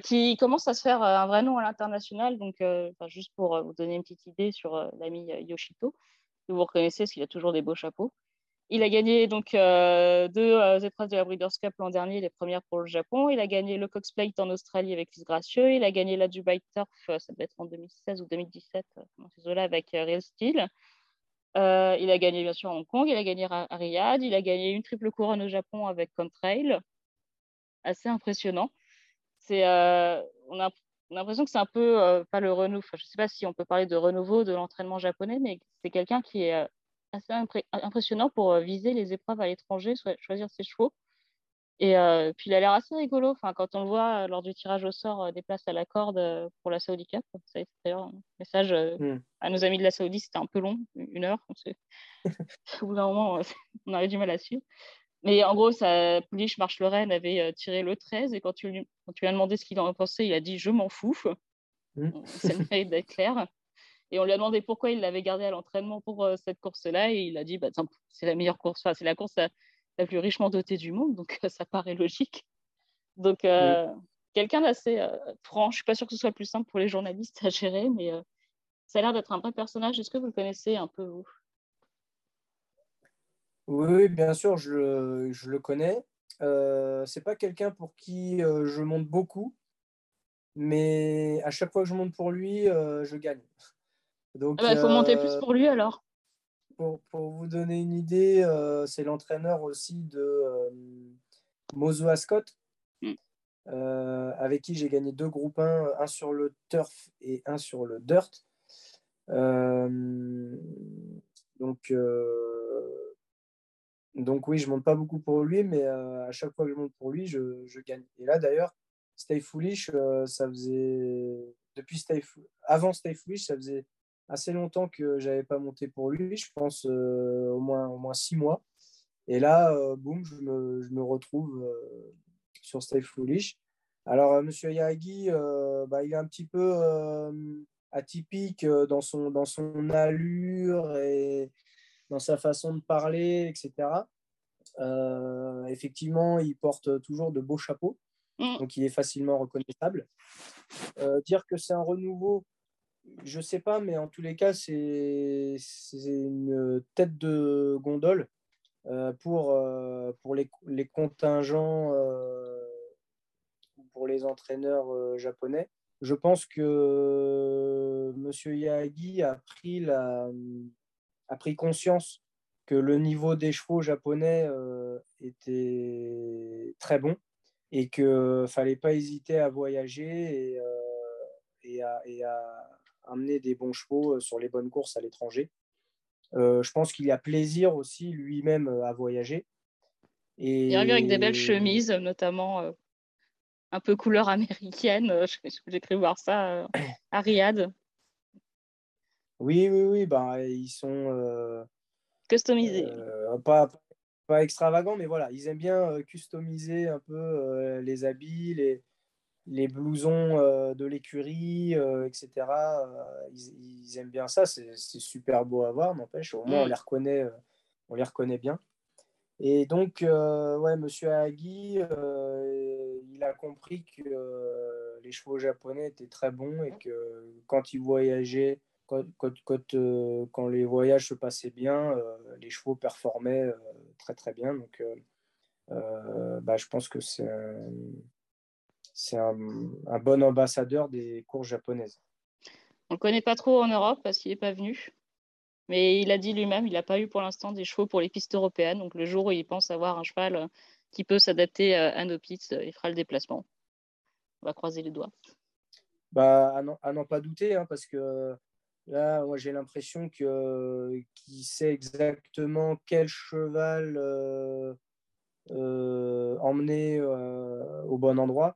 qui commence à se faire un vrai nom à l'international. Donc, juste pour vous donner une petite idée sur l'ami Yoshito, vous reconnaissez parce qu'il a toujours des beaux chapeaux. Il a gagné donc euh, deux euh, épreuves de la Breeders' Cup l'an dernier, les premières pour le Japon. Il a gagné le Cox Plate en Australie avec Lise Gracieux. Il a gagné la Dubai Turf, euh, ça doit être en 2016 ou 2017, là avec Real Steel. Il a gagné bien sûr à Hong Kong, il a gagné à, Riyad, il a gagné une triple couronne au Japon avec Contrail. Assez impressionnant. C'est, on a l'impression que c'est un peu pas le renouveau. je ne sais pas si on peut parler de renouveau de l'entraînement japonais, mais c'est quelqu'un qui est assez impressionnant pour euh, viser les épreuves à l'étranger, choisir ses chevaux. Et euh, puis il a l'air assez rigolo. Enfin, quand on le voit euh, lors du tirage au sort des places à la corde pour la Saudi Cup, ça a été d'ailleurs un message hmm. à nos amis de la Saudi, c'était un peu long, une heure. [laughs] Au bout d'un moment, [laughs] on avait du mal à suivre. Mais en gros, ça, Pouliche Marche Lorraine avait tiré le 13 et quand tu, lui, quand tu lui as demandé ce qu'il en pensait, il a dit Je m'en fous. Mmh. Ça mérite d'être clair. Et on lui a demandé pourquoi il l'avait gardé à l'entraînement pour euh, cette course-là. Et il a dit bah, c'est la meilleure course, enfin, c'est la course la, plus richement dotée du monde. Donc ça paraît logique. Donc euh, quelqu'un d'assez euh, franc. Je ne suis pas sûre que ce soit plus simple pour les journalistes à gérer, mais ça a l'air d'être un vrai personnage. Est-ce que vous le connaissez un peu, vous? Oui, bien sûr, je, je le connais. Euh, c'est pas quelqu'un pour qui je monte beaucoup, mais à chaque fois que je monte pour lui, je gagne. Donc, il ah bah, faut monter plus euh, pour lui alors. Pour, pour vous donner une idée, euh, c'est l'entraîneur aussi de euh, Mozo Ascot, mm. avec qui j'ai gagné deux groupes 1, un sur le turf et un sur le dirt. donc, donc oui, je monte pas beaucoup pour lui, mais à chaque fois que je monte pour lui, je, je gagne. Et là d'ailleurs, Stay Foolish, ça faisait depuis Stay avant Stay Foolish, ça faisait assez longtemps que j'avais pas monté pour lui, je pense euh, au, moins, au moins six mois. Et là, euh, boum, je me, je me retrouve euh, sur Stay Foolish. Alors, Monsieur Yagi, bah, il est un petit peu atypique dans son, dans son allure et dans sa façon de parler, etc. effectivement, il porte toujours de beaux chapeaux, mm. donc il est facilement reconnaissable. dire que c'est un renouveau, je sais pas, mais en tous les cas, c'est une tête de gondole euh, pour, euh, pour les, les contingents euh, pour les entraîneurs japonais. Je pense que M. Yagi a pris, la, a pris conscience que le niveau des chevaux japonais était très bon et qu'il ne fallait pas hésiter à voyager et à amener des bons chevaux euh, sur les bonnes courses à l'étranger. Euh, je pense qu'il y a plaisir aussi lui-même euh, à voyager. Et... Il revient avec des belles chemises, notamment un peu couleur américaine. [laughs] J'ai cru voir ça à Riyad. Oui, oui, oui. Ben, ils sont. Customisés. pas, pas extravagants, mais voilà, ils aiment bien customiser un peu les habits, les, les blousons euh, de l'écurie, euh, etc. Euh, ils, aiment bien ça. C'est super beau à voir, n'empêche. Au moins, on mm. les reconnaît, on les reconnaît bien. Et donc, ouais, Monsieur Agui, il a compris que les chevaux japonais étaient très bons et que quand il voyageait, quand, quand, les voyages se passaient bien, les chevaux performaient très très bien. Donc, bah, je pense que c'est c'est un, bon ambassadeur des courses japonaises. On ne connaît pas trop en Europe parce qu'il n'est pas venu. Mais il a dit lui-même, il n'a pas eu pour l'instant des chevaux pour les pistes européennes. Donc le jour où il pense avoir un cheval euh, qui peut s'adapter euh, à nos pistes, euh, il fera le déplacement. On va croiser les doigts. Bah, à n'en pas douter, hein, parce que là, moi j'ai l'impression qu'il sait exactement quel cheval emmener au bon endroit.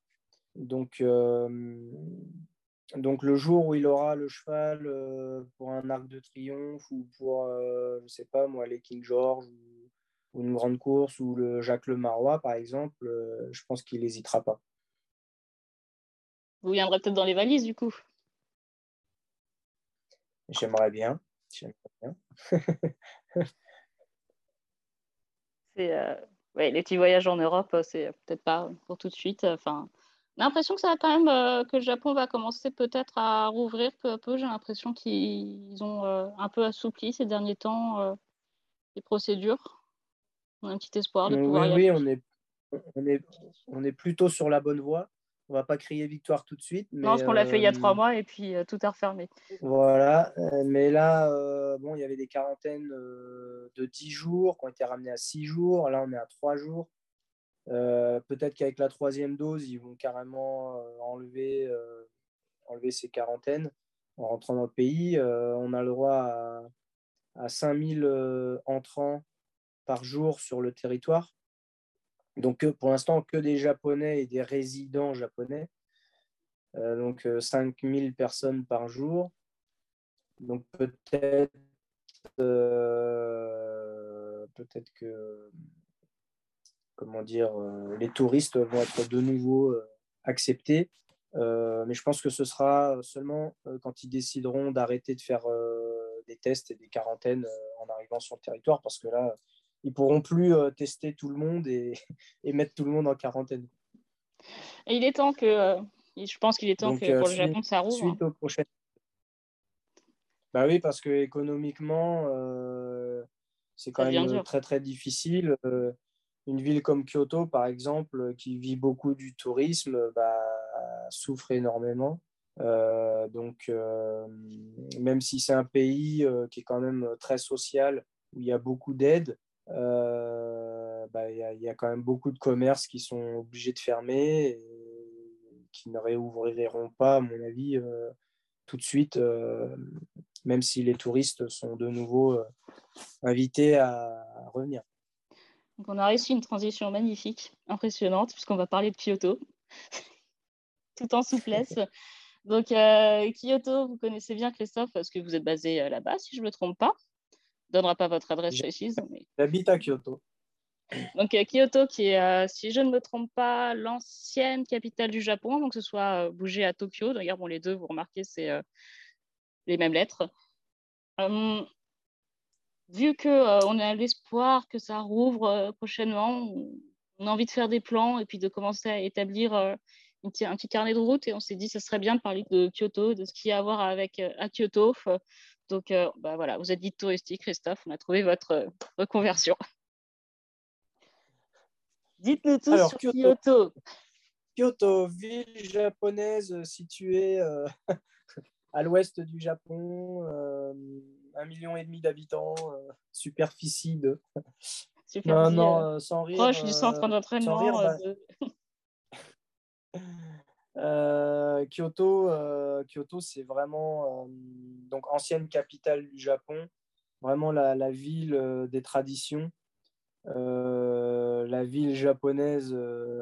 Donc, donc le jour où il aura le cheval euh, pour un arc de triomphe ou pour, euh, je sais pas moi, les King George ou, une grande course ou le Jacques Le Marois par exemple, euh, je pense qu'il n'hésitera pas. Vous viendrez peut-être dans les valises du coup. J'aimerais bien. J'aimerais bien. [laughs] ouais, les petits voyages en Europe, c'est peut-être pas pour tout de suite. Enfin, l'impression que ça va quand même euh, que le Japon va commencer peut-être à rouvrir peu à peu. J'ai l'impression qu'ils ont euh, un peu assoupli ces derniers temps euh, les procédures. On a un petit espoir de pouvoir oui, Oui, on est, on, est, on est plutôt sur la bonne voie. On va pas crier victoire tout de suite. non, parce qu'on l'a fait il y a trois mois et puis tout est refermé. Voilà, mais là, bon, il y avait des quarantaines de 10 jours qui ont été ramenées à 6 jours. Là, on est à 3 jours. Euh, peut-être qu'avec la troisième dose, ils vont carrément euh, enlever, euh, enlever ces quarantaines en rentrant dans le pays. on a le droit à, à 5000 entrants par jour sur le territoire. Donc pour l'instant, que des Japonais et des résidents japonais. donc 5000 personnes par jour. Donc peut-être peut-être que comment dire, euh, les touristes vont être de nouveau euh, acceptés. Euh, mais je pense que ce sera seulement quand ils décideront d'arrêter de faire des tests et des quarantaines en arrivant sur le territoire, parce que là, ils pourront plus tester tout le monde [laughs] et, mettre tout le monde en quarantaine. Et il est temps que, je pense qu'il est temps que pour le Japon ça rouvre. Suite hein. au Bah oui, parce que économiquement, c'est quand même très très difficile une ville comme Kyoto, par exemple, qui vit beaucoup du tourisme, bah, souffre énormément. Euh, donc, euh, même si c'est un pays euh, qui est quand même très social, où il y a beaucoup d'aide, bah, il, y a, quand même beaucoup de commerces qui sont obligés de fermer et qui ne réouvriront pas, à mon avis, tout de suite, même si les touristes sont de nouveau invités à revenir. Donc on a réussi une transition magnifique, impressionnante, puisqu'on va parler de Kyoto, [laughs] tout en souplesse. Donc euh, Kyoto, vous connaissez bien Christophe, parce que vous êtes basé euh, là-bas, si je ne me trompe pas. ne donnera pas votre adresse précise. J'habite à Kyoto. Donc euh, Kyoto, qui est, si je ne me trompe pas, l'ancienne capitale du Japon, donc que ce soit bougé à Tokyo. D'ailleurs, bon, les deux, vous remarquez, c'est les mêmes lettres. Vu qu'on euh, on a l'espoir que ça rouvre euh, prochainement, on a envie de faire des plans et puis de commencer à établir euh, un petit carnet de route. Et on s'est dit, ce serait bien de parler de Kyoto, de ce qu'il y a à voir avec, à Kyoto. Donc, bah voilà, vous êtes dit touristique, Christophe. On a trouvé votre reconversion. Dites-nous tout sur Kyoto. Kyoto. ville japonaise située [laughs] à l'ouest du Japon un million et demi d'habitants, euh, superficie de. [laughs] non, non, euh, sans rire. Proche du centre euh, d'entraînement. Bah, [laughs] Kyoto, Kyoto c'est vraiment donc ancienne capitale du Japon, vraiment la, la ville des traditions, la ville japonaise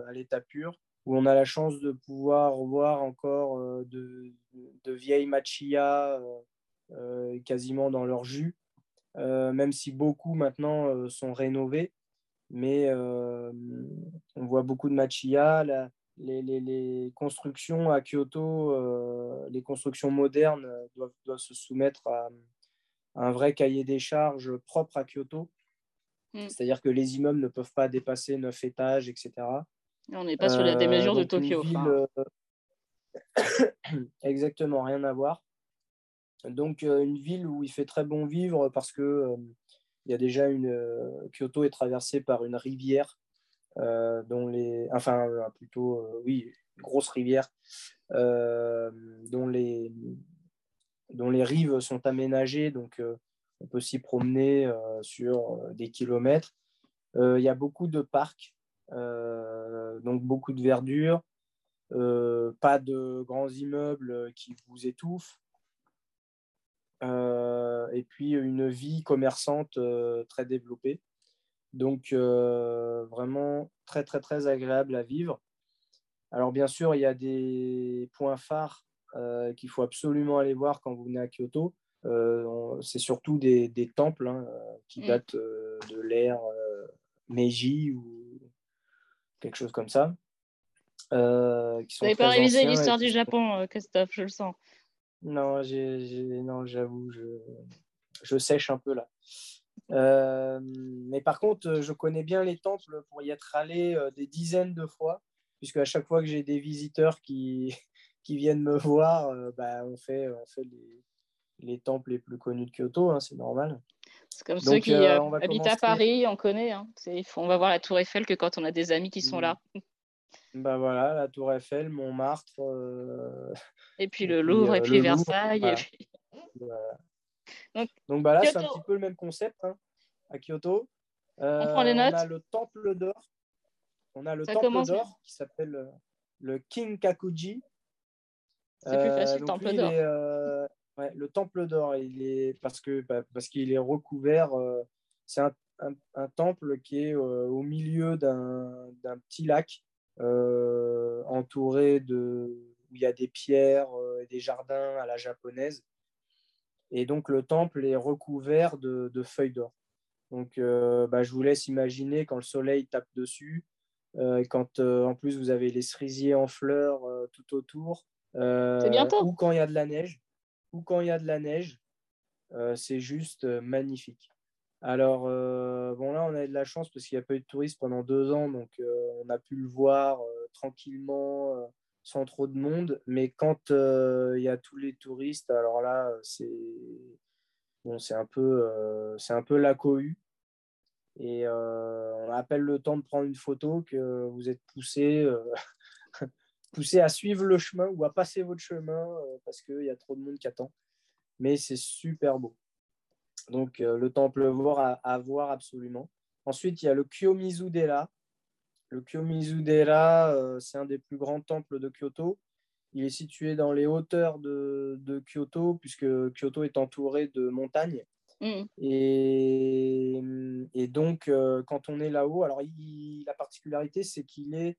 à l'état pur, où on a la chance de pouvoir voir encore de, de, vieilles machiyas euh, quasiment dans leur jus, euh, même si beaucoup maintenant euh, sont rénovés. Mais on voit beaucoup de machia. les, les, les, constructions à Kyoto, les constructions modernes doivent, doivent se soumettre à, un vrai cahier des charges propre à Kyoto. Mm. C'est-à-dire que les immeubles ne peuvent pas dépasser 9 étages, etc. on n'est pas sur les démesures de Tokyo. [coughs] Exactement, rien à voir. Donc, une ville où il fait très bon vivre parce que il y a déjà une. Kyoto est traversée par une rivière, dont les. Enfin, plutôt, oui, une grosse rivière, dont les rives sont aménagées. Donc, on peut s'y promener sur des kilomètres. Il y a beaucoup de parcs, donc beaucoup de verdure, pas de grands immeubles qui vous étouffent. Et puis une vie commerçante très développée. Donc vraiment très très très agréable à vivre. Alors bien sûr, il y a des points phares qu'il faut absolument aller voir quand vous venez à Kyoto. Euh, c'est surtout des, des temples hein, qui mm. datent euh, de l'ère euh, Meiji ou quelque chose comme ça. Euh, qui Vous n'avez pas révisé l'histoire du Japon, Christophe, je le sens. Non, non j'avoue, je... je, sèche un peu là. mais par contre, je connais bien les temples pour y être allé des dizaines de fois, puisque à chaque fois que j'ai des visiteurs qui, [laughs] qui viennent me voir, bah, on, fait, on fait les, les temples les plus connus de Kyoto, hein, c'est normal. C'est comme ceux qui euh, euh, habitent à Paris, on connaît. Hein. On va voir la Tour Eiffel que quand on a des amis qui sont là. Bah voilà, la Tour Eiffel, Montmartre. Euh, et puis le Louvre, et puis, [laughs] Versailles. Donc, bah là, c'est un petit peu le même concept hein, à Kyoto. on prend les notes. On a le temple d'or. On a le temple d'or qui s'appelle le King Kakuji. C'est plus facile, le temple d'or le temple d'or, il est parce que bah, parce qu'il est recouvert. Euh, c'est un, un, temple qui est euh, au milieu d'un petit lac euh, entouré de où il y a des pierres et des jardins à la japonaise. Et donc le temple est recouvert de, de feuilles d'or. Donc bah, je vous laisse imaginer quand le soleil tape dessus, quand en plus vous avez les cerisiers en fleurs tout autour, ou quand il y a de la neige ou quand il y a de la neige, euh, c'est juste euh, magnifique. Alors, euh, bon, là, on a de la chance parce qu'il n'y a pas eu de touristes pendant deux ans, donc on a pu le voir tranquillement, sans trop de monde. Mais quand il y a tous les touristes, alors là, c'est un, peu, la cohue. Et on a à peine le temps de prendre une photo que vous êtes poussé [laughs] pousser à suivre le chemin ou à passer votre chemin euh, parce qu'il y a trop de monde qui attend. Mais c'est super beau. Donc, euh, le temple voir à, voir absolument. Ensuite, il y a le Kiyomizu-dera. Le Kiyomizu-dera, euh, c'est un des plus grands temples de Kyoto. Il est situé dans les hauteurs de, Kyoto, puisque Kyoto est entouré de montagnes. Mm. Et, et, donc, quand on est là-haut, alors la particularité, c'est qu'il est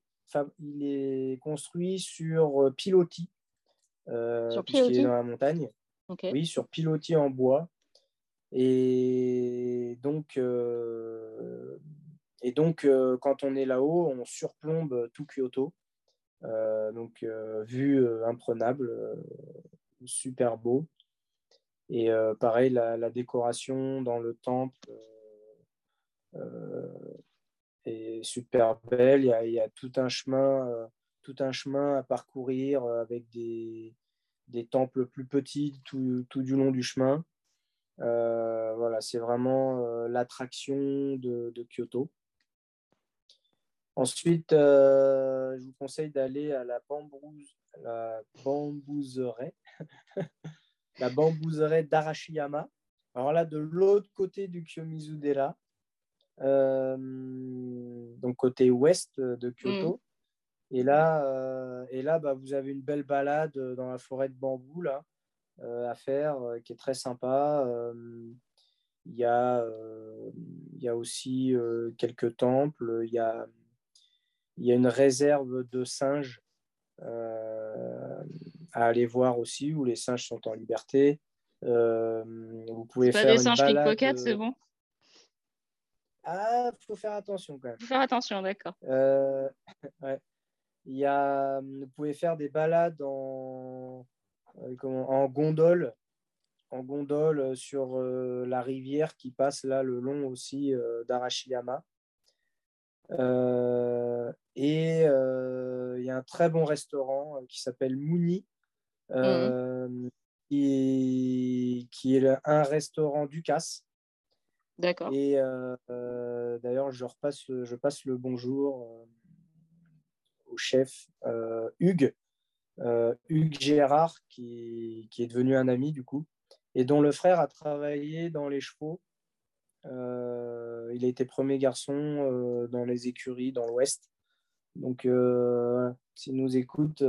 il est construit sur euh, pilotis, euh, sur pilotis dans la montagne. Oui, sur pilotis en bois. Et donc, euh, et donc quand on est là-haut, on surplombe tout Kyoto. donc, vue imprenable, super beau. Et pareil, la, décoration dans le temple super belle. Il y a, tout, un chemin, euh, tout un chemin à parcourir euh, avec des, temples plus petits tout, du long du chemin. Euh, voilà, c'est vraiment l'attraction de, de, Kyoto. Ensuite, je vous conseille d'aller à la, bambouze, la bambouseraie [laughs] d'Arashiyama. Alors là, de l'autre côté du Kiyomizu-dera, euh, donc côté ouest de Kyoto. Mm. Et là, euh, et là bah, vous avez une belle balade dans la forêt de bambou là, euh, à faire, qui est très sympa. Il y, a, il y a aussi quelques temples. Il y a, il y a une réserve de singes à aller voir aussi, où les singes sont en liberté. vous pouvez faire pas des singes pickpocket, c'est bon? Ah, faut faire attention quand même. Faut faire attention, d'accord. Euh, [laughs] Il y a, vous pouvez faire des balades en, euh, en gondole en gondole sur la rivière qui passe là le long aussi d'Arashiyama. et il y a un très bon restaurant qui s'appelle Mouni, mmh. qui, qui, est un restaurant Ducasse. D'accord. Et d'ailleurs, je, repasse, je passe le bonjour au chef Hugues, Hugues Gérard, qui, qui, est devenu un ami du coup et dont le frère a travaillé dans les chevaux. Euh, il a été premier garçon euh, dans les écuries dans l'Ouest. Donc, euh, s'il nous écoute,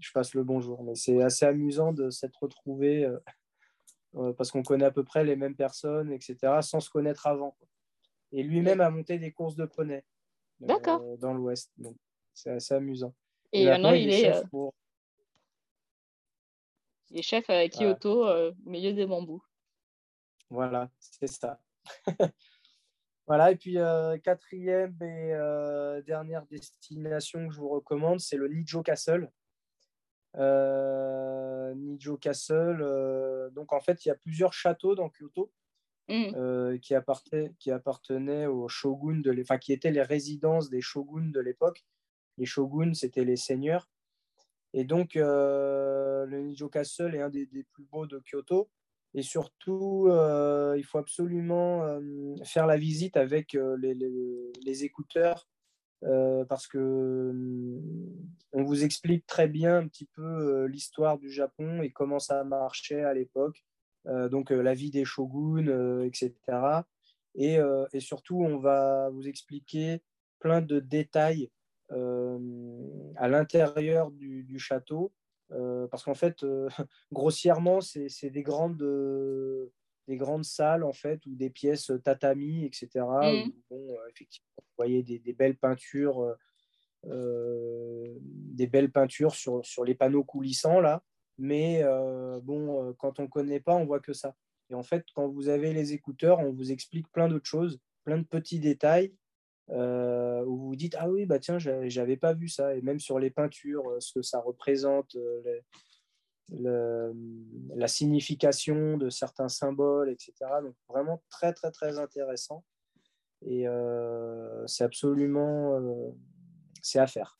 je passe le bonjour. Mais c'est assez amusant de s'être retrouvé parce qu'on connaît à peu près les mêmes personnes, etc., sans se connaître avant. Et lui-même a monté des courses de poney dans l'Ouest. Donc, c'est assez amusant. Et, maintenant, il, est, les chefs à Kyoto, euh, au milieu des bambous. Voilà, c'est ça. [laughs] voilà, et puis euh, quatrième et euh, dernière destination que je vous recommande, c'est le Nijo Castle. Nijo Castle, donc en fait, il y a plusieurs châteaux dans Kyoto. Mmh. qui, appartenaient, qui appartenaient aux shoguns, de enfin qui étaient les résidences des shoguns de l'époque. Les shoguns, c'était les seigneurs. Et donc, euh, le Nijo Castle est un des, plus beaux de Kyoto. Et surtout, euh, il faut absolument euh, faire la visite avec les, écouteurs parce que on vous explique très bien un petit peu l'histoire du Japon et comment ça marchait à l'époque. donc, la vie des shoguns, etc. Et, surtout, on va vous expliquer plein de détails à l'intérieur du, château. Euh, parce qu'en fait, euh, [laughs] grossièrement, c'est des grandes des grandes salles en fait ou des pièces tatami etc mm. bon, effectivement vous voyez des, belles peintures des belles peintures sur, sur les panneaux coulissants là mais bon quand on connaît pas on voit que ça et en fait quand vous avez les écouteurs on vous explique plein d'autres choses plein de petits détails euh, où vous dites ah oui bah tiens j'avais pas vu ça. Et même sur les peintures euh, ce que ça représente euh, la signification de certains symboles etc donc vraiment très très très intéressant. Et c'est absolument c'est à faire.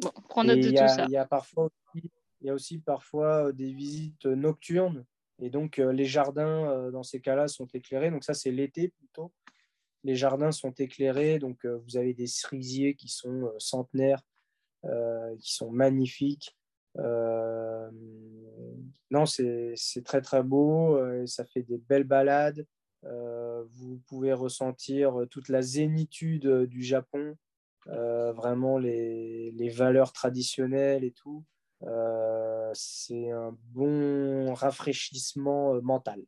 Bon, prends note de tout ça. il y a parfois il y a aussi parfois des visites nocturnes. Et donc les jardins dans ces cas-là sont éclairés. Donc ça c'est l'été plutôt les jardins sont éclairés, donc euh, vous avez des cerisiers qui sont euh, centenaires, euh, qui sont magnifiques. non, c'est très très beau, ça fait des belles balades. vous pouvez ressentir toute la zénitude du Japon, vraiment les, les, valeurs traditionnelles et tout. c'est un bon rafraîchissement mental.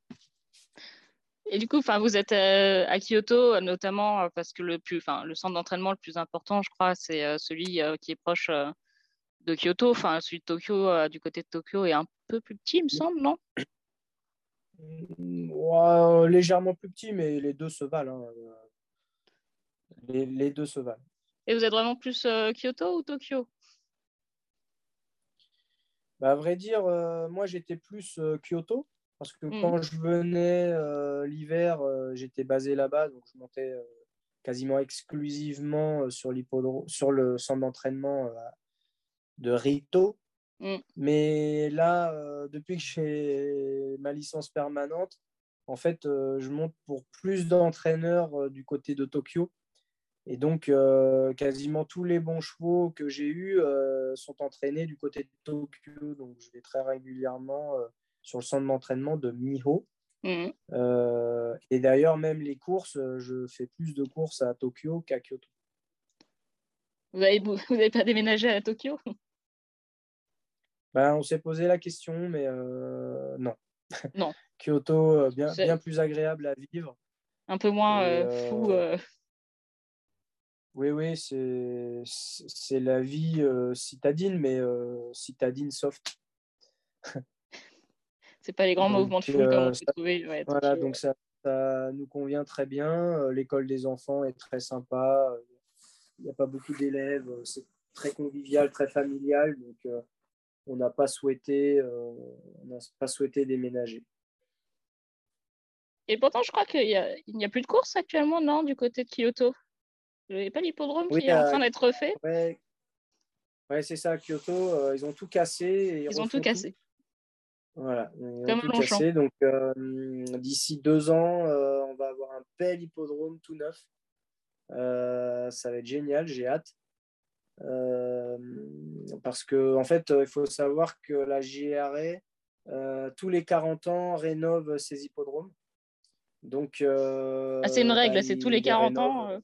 Et du coup, vous êtes euh, à Kyoto, notamment euh, parce que le, plus, le centre d'entraînement le plus important, je crois, c'est euh, celui qui est proche de Kyoto. Enfin, celui de Tokyo, du côté de Tokyo, est un peu plus petit, il me semble, non? Mmh, Légèrement plus petit, mais les deux se valent. Hein. Les, deux se valent. Et vous êtes vraiment plus Kyoto ou Tokyo? Bah, À vrai dire, moi, j'étais plus Kyoto. Parce que mmh. quand je venais euh, l'hiver, euh, j'étais basé là-bas, donc je montais euh, quasiment exclusivement sur, sur le centre d'entraînement de Rito. Mmh. Mais là, depuis que j'ai ma licence permanente, en fait, je monte pour plus d'entraîneurs du côté de Tokyo. Et donc, quasiment tous les bons chevaux que j'ai eus sont entraînés du côté de Tokyo. Donc, je vais très régulièrement sur le centre d'entraînement de Miho. Mhm. Euh, et d'ailleurs, même les courses, euh, je fais plus de courses à Tokyo qu'à Kyoto. Vous n'avez [laughs] vous avez pas déménagé à Tokyo? Ben, On s'est posé la question, mais euh, non. Non. [laughs] Kyoto, bien, bien plus agréable à vivre. Un peu moins fou. Oui, oui, c'est la vie citadine, mais citadine soft. [laughs] c'est pas les grands mouvements de foule comme on peut trouver. voilà, donc ça, nous convient très bien. Euh, l'école des enfants est très sympa. Il n'y a pas beaucoup d'élèves. C'est très convivial, très familial. Donc, on n'a pas souhaité, pas souhaité déménager. Et pourtant, je crois qu'il n'y a, plus de courses actuellement, non, du côté de Kyoto? Il n'y a pas l'hippodrome qui est en train d'être fait. Ouais, c'est ça, Kyoto, ils ont tout cassé. ils ont tout cassé. Voilà, Comme tout cassé. Donc, d'ici deux ans, on va avoir un bel hippodrome tout neuf. ça va être génial, j'ai hâte. Euh, parce que en fait, il faut savoir que la JRA, euh, tous les 40 ans, rénove ses hippodromes. Donc, euh, ah, c'est une règle, bah, c'est tous les 40 ans.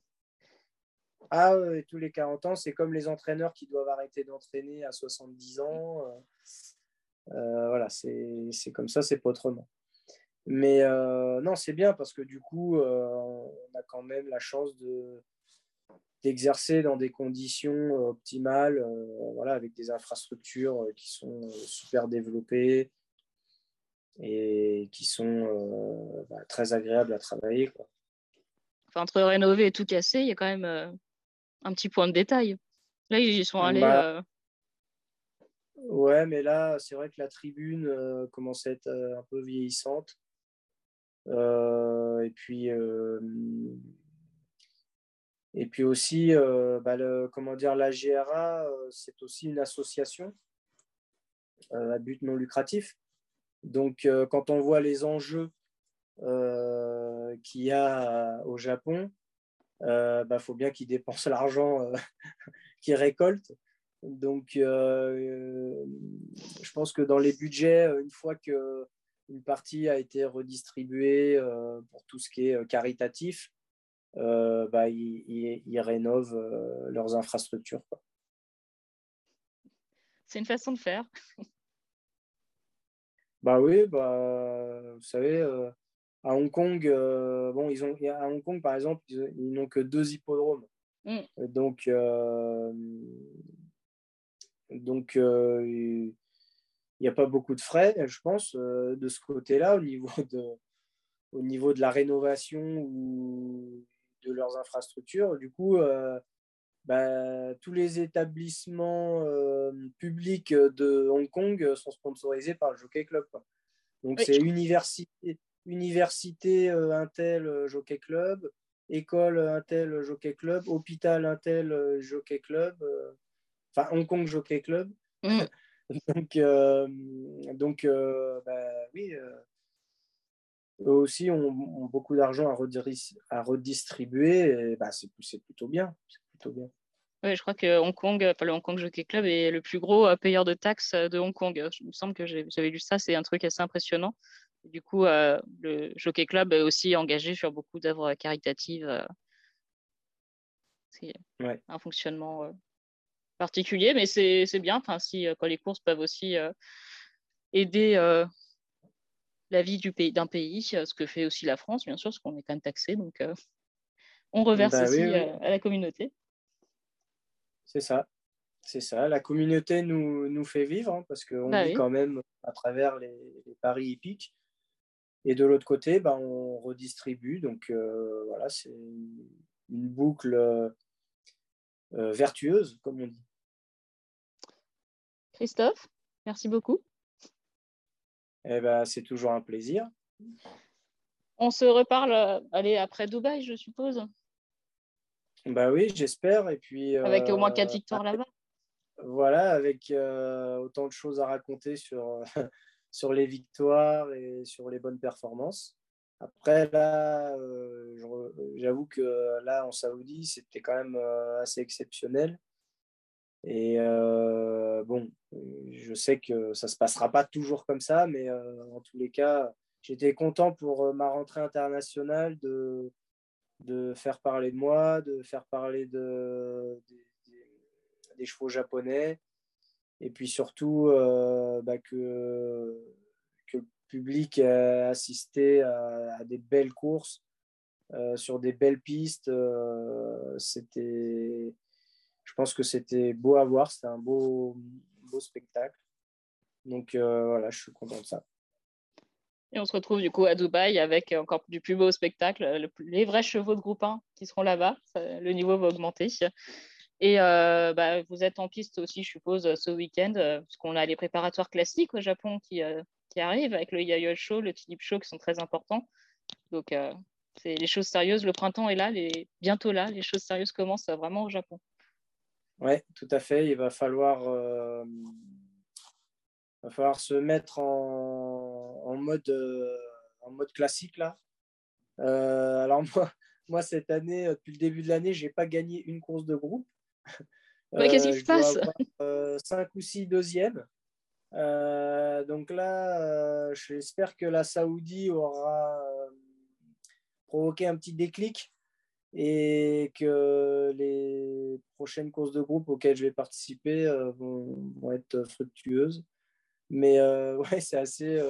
Ah oui, tous les 40 ans, c'est comme les entraîneurs qui doivent arrêter d'entraîner à 70 ans. Voilà, c'est comme ça, c'est pas autrement. Mais non, c'est bien parce que du coup, on a quand même la chance de, d'exercer dans des conditions euh, optimales, euh, voilà, avec des infrastructures euh, qui sont super développées et qui sont bah, très agréables à travailler. Quoi. Enfin, entre rénover et tout casser, il y a quand même un petit point de détail. Là, ils y sont allés. Bah, ouais, mais là, c'est vrai que la tribune commence à être un peu vieillissante. et puis, et puis aussi, euh, bah, comment dire, la GRA, euh, c'est aussi une association euh, à but non lucratif. Donc, quand on voit les enjeux qu'il y a au Japon, il bah, faut bien qu'ils dépensent [laughs] l'argent qu'ils récoltent. Donc, je pense que dans les budgets, une fois qu'une partie a été redistribuée pour tout ce qui est caritatif, euh, bah, ils, rénovent euh, leurs infrastructures. C'est une façon de faire. [laughs] bah oui, bah, vous savez, euh, à Hong Kong, bon, ils ont, à Hong Kong, par exemple, ils, n'ont que deux hippodromes. Mm. Donc, donc il n'y a pas beaucoup de frais, je pense, de ce côté-là, au niveau [laughs] de, au niveau de la rénovation ou de leurs infrastructures. Du coup, euh, bah, tous les établissements euh, publics de Hong Kong sont sponsorisés par le Jockey Club. Donc, c'est université, université euh, Intel Jockey Club, école Intel Jockey Club, hôpital Intel Jockey Club, enfin Hong Kong Jockey Club. Mm. [laughs] donc, donc bah, oui, eux aussi ont, beaucoup d'argent à, redistribuer. Et bah, c'est plutôt bien. plutôt bien. Oui, je crois que Hong Kong, le Hong Kong Jockey Club est le plus gros euh, payeur de taxes euh, de Hong Kong. Il me semble que j'avais lu ça, c'est un truc assez impressionnant. Du coup, euh, le Jockey Club est aussi engagé sur beaucoup d'œuvres caritatives. C'est un fonctionnement particulier, mais c'est bien. Enfin, si, quand les courses peuvent aussi aider la vie du pays, d'un pays, ce que fait aussi la France, bien sûr, parce qu'on est quand même taxé. Donc, euh, on reverse bah aussi euh, à la communauté. C'est ça. C'est ça. La communauté nous, nous fait vivre, hein, parce qu'on bah vit quand même à travers les, paris hippiques. Et de l'autre côté, bah, on redistribue. Donc, euh, voilà, c'est une boucle vertueuse, comme on dit. Christophe, merci beaucoup. Eh ben, c'est toujours un plaisir. On se reparle euh, allez, après Dubaï, je suppose. Bah oui, j'espère. Et puis, avec au moins quatre euh, victoires là-bas. Voilà, avec euh, autant de choses à raconter sur, [laughs] sur les victoires et sur les bonnes performances. Après, là, j'avoue que là, en Saoudie, c'était quand même assez exceptionnel. Et euh, bon, je sais que ça ne se passera pas toujours comme ça, mais euh, en tous les cas, j'étais content pour euh, ma rentrée internationale de, de faire parler de moi, de faire parler de, des chevaux japonais, et puis surtout bah, que, que, le public a assisté à, à des belles courses sur des belles pistes. C'était je pense que c'était beau à voir, c'était un beau, spectacle. Donc euh, voilà, je suis content de ça. Et on se retrouve du coup à Dubaï avec encore du plus beau spectacle, les vrais chevaux de groupe 1 qui seront là-bas. Le niveau va augmenter. Et bah, vous êtes en piste aussi, je suppose, ce week-end, parce qu'on a les préparatoires classiques au Japon qui, arrivent, avec le Yayoi Show, le Tulip Show, qui sont très importants. Donc, c'est les choses sérieuses. Le printemps est là, bientôt là. Les choses sérieuses commencent vraiment au Japon. Oui, tout à fait. Il va falloir, va falloir se mettre en, en mode, en mode classique là. alors [laughs] moi, moi, cette année, depuis le début de l'année, je n'ai pas gagné une course de groupe. Qu'est-ce qui se passe? Cinq ou six deuxièmes. Euh, donc là, euh, j'espère que la Saoudie aura euh, provoqué un petit déclic et que les prochaines courses de groupe auxquelles je vais participer vont, vont, être fructueuses. Mais [laughs] ouais, c'est assez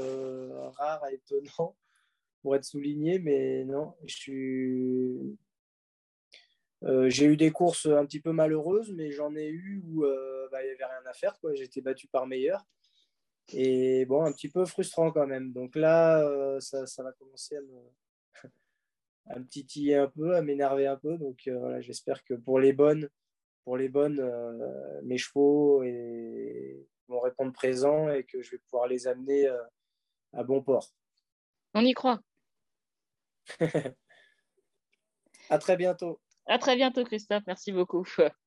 rare et étonnant pour être souligné, mais non, je suis. j'ai eu des courses un petit peu malheureuses, mais j'en ai eu où bah, il n'y avait rien à faire. J'étais battu par meilleur. Et bon, un petit peu frustrant quand même. Donc là, euh, ça, va commencer à me, à me, titiller un peu, à m'énerver un peu. Donc euh, voilà, j'espère que pour les bonnes, pour les bonnes, euh, mes chevaux et, vont répondre présent et que je vais pouvoir les amener à bon port. On y croit. [laughs] à très bientôt. À très bientôt, Christophe. Merci beaucoup. [laughs]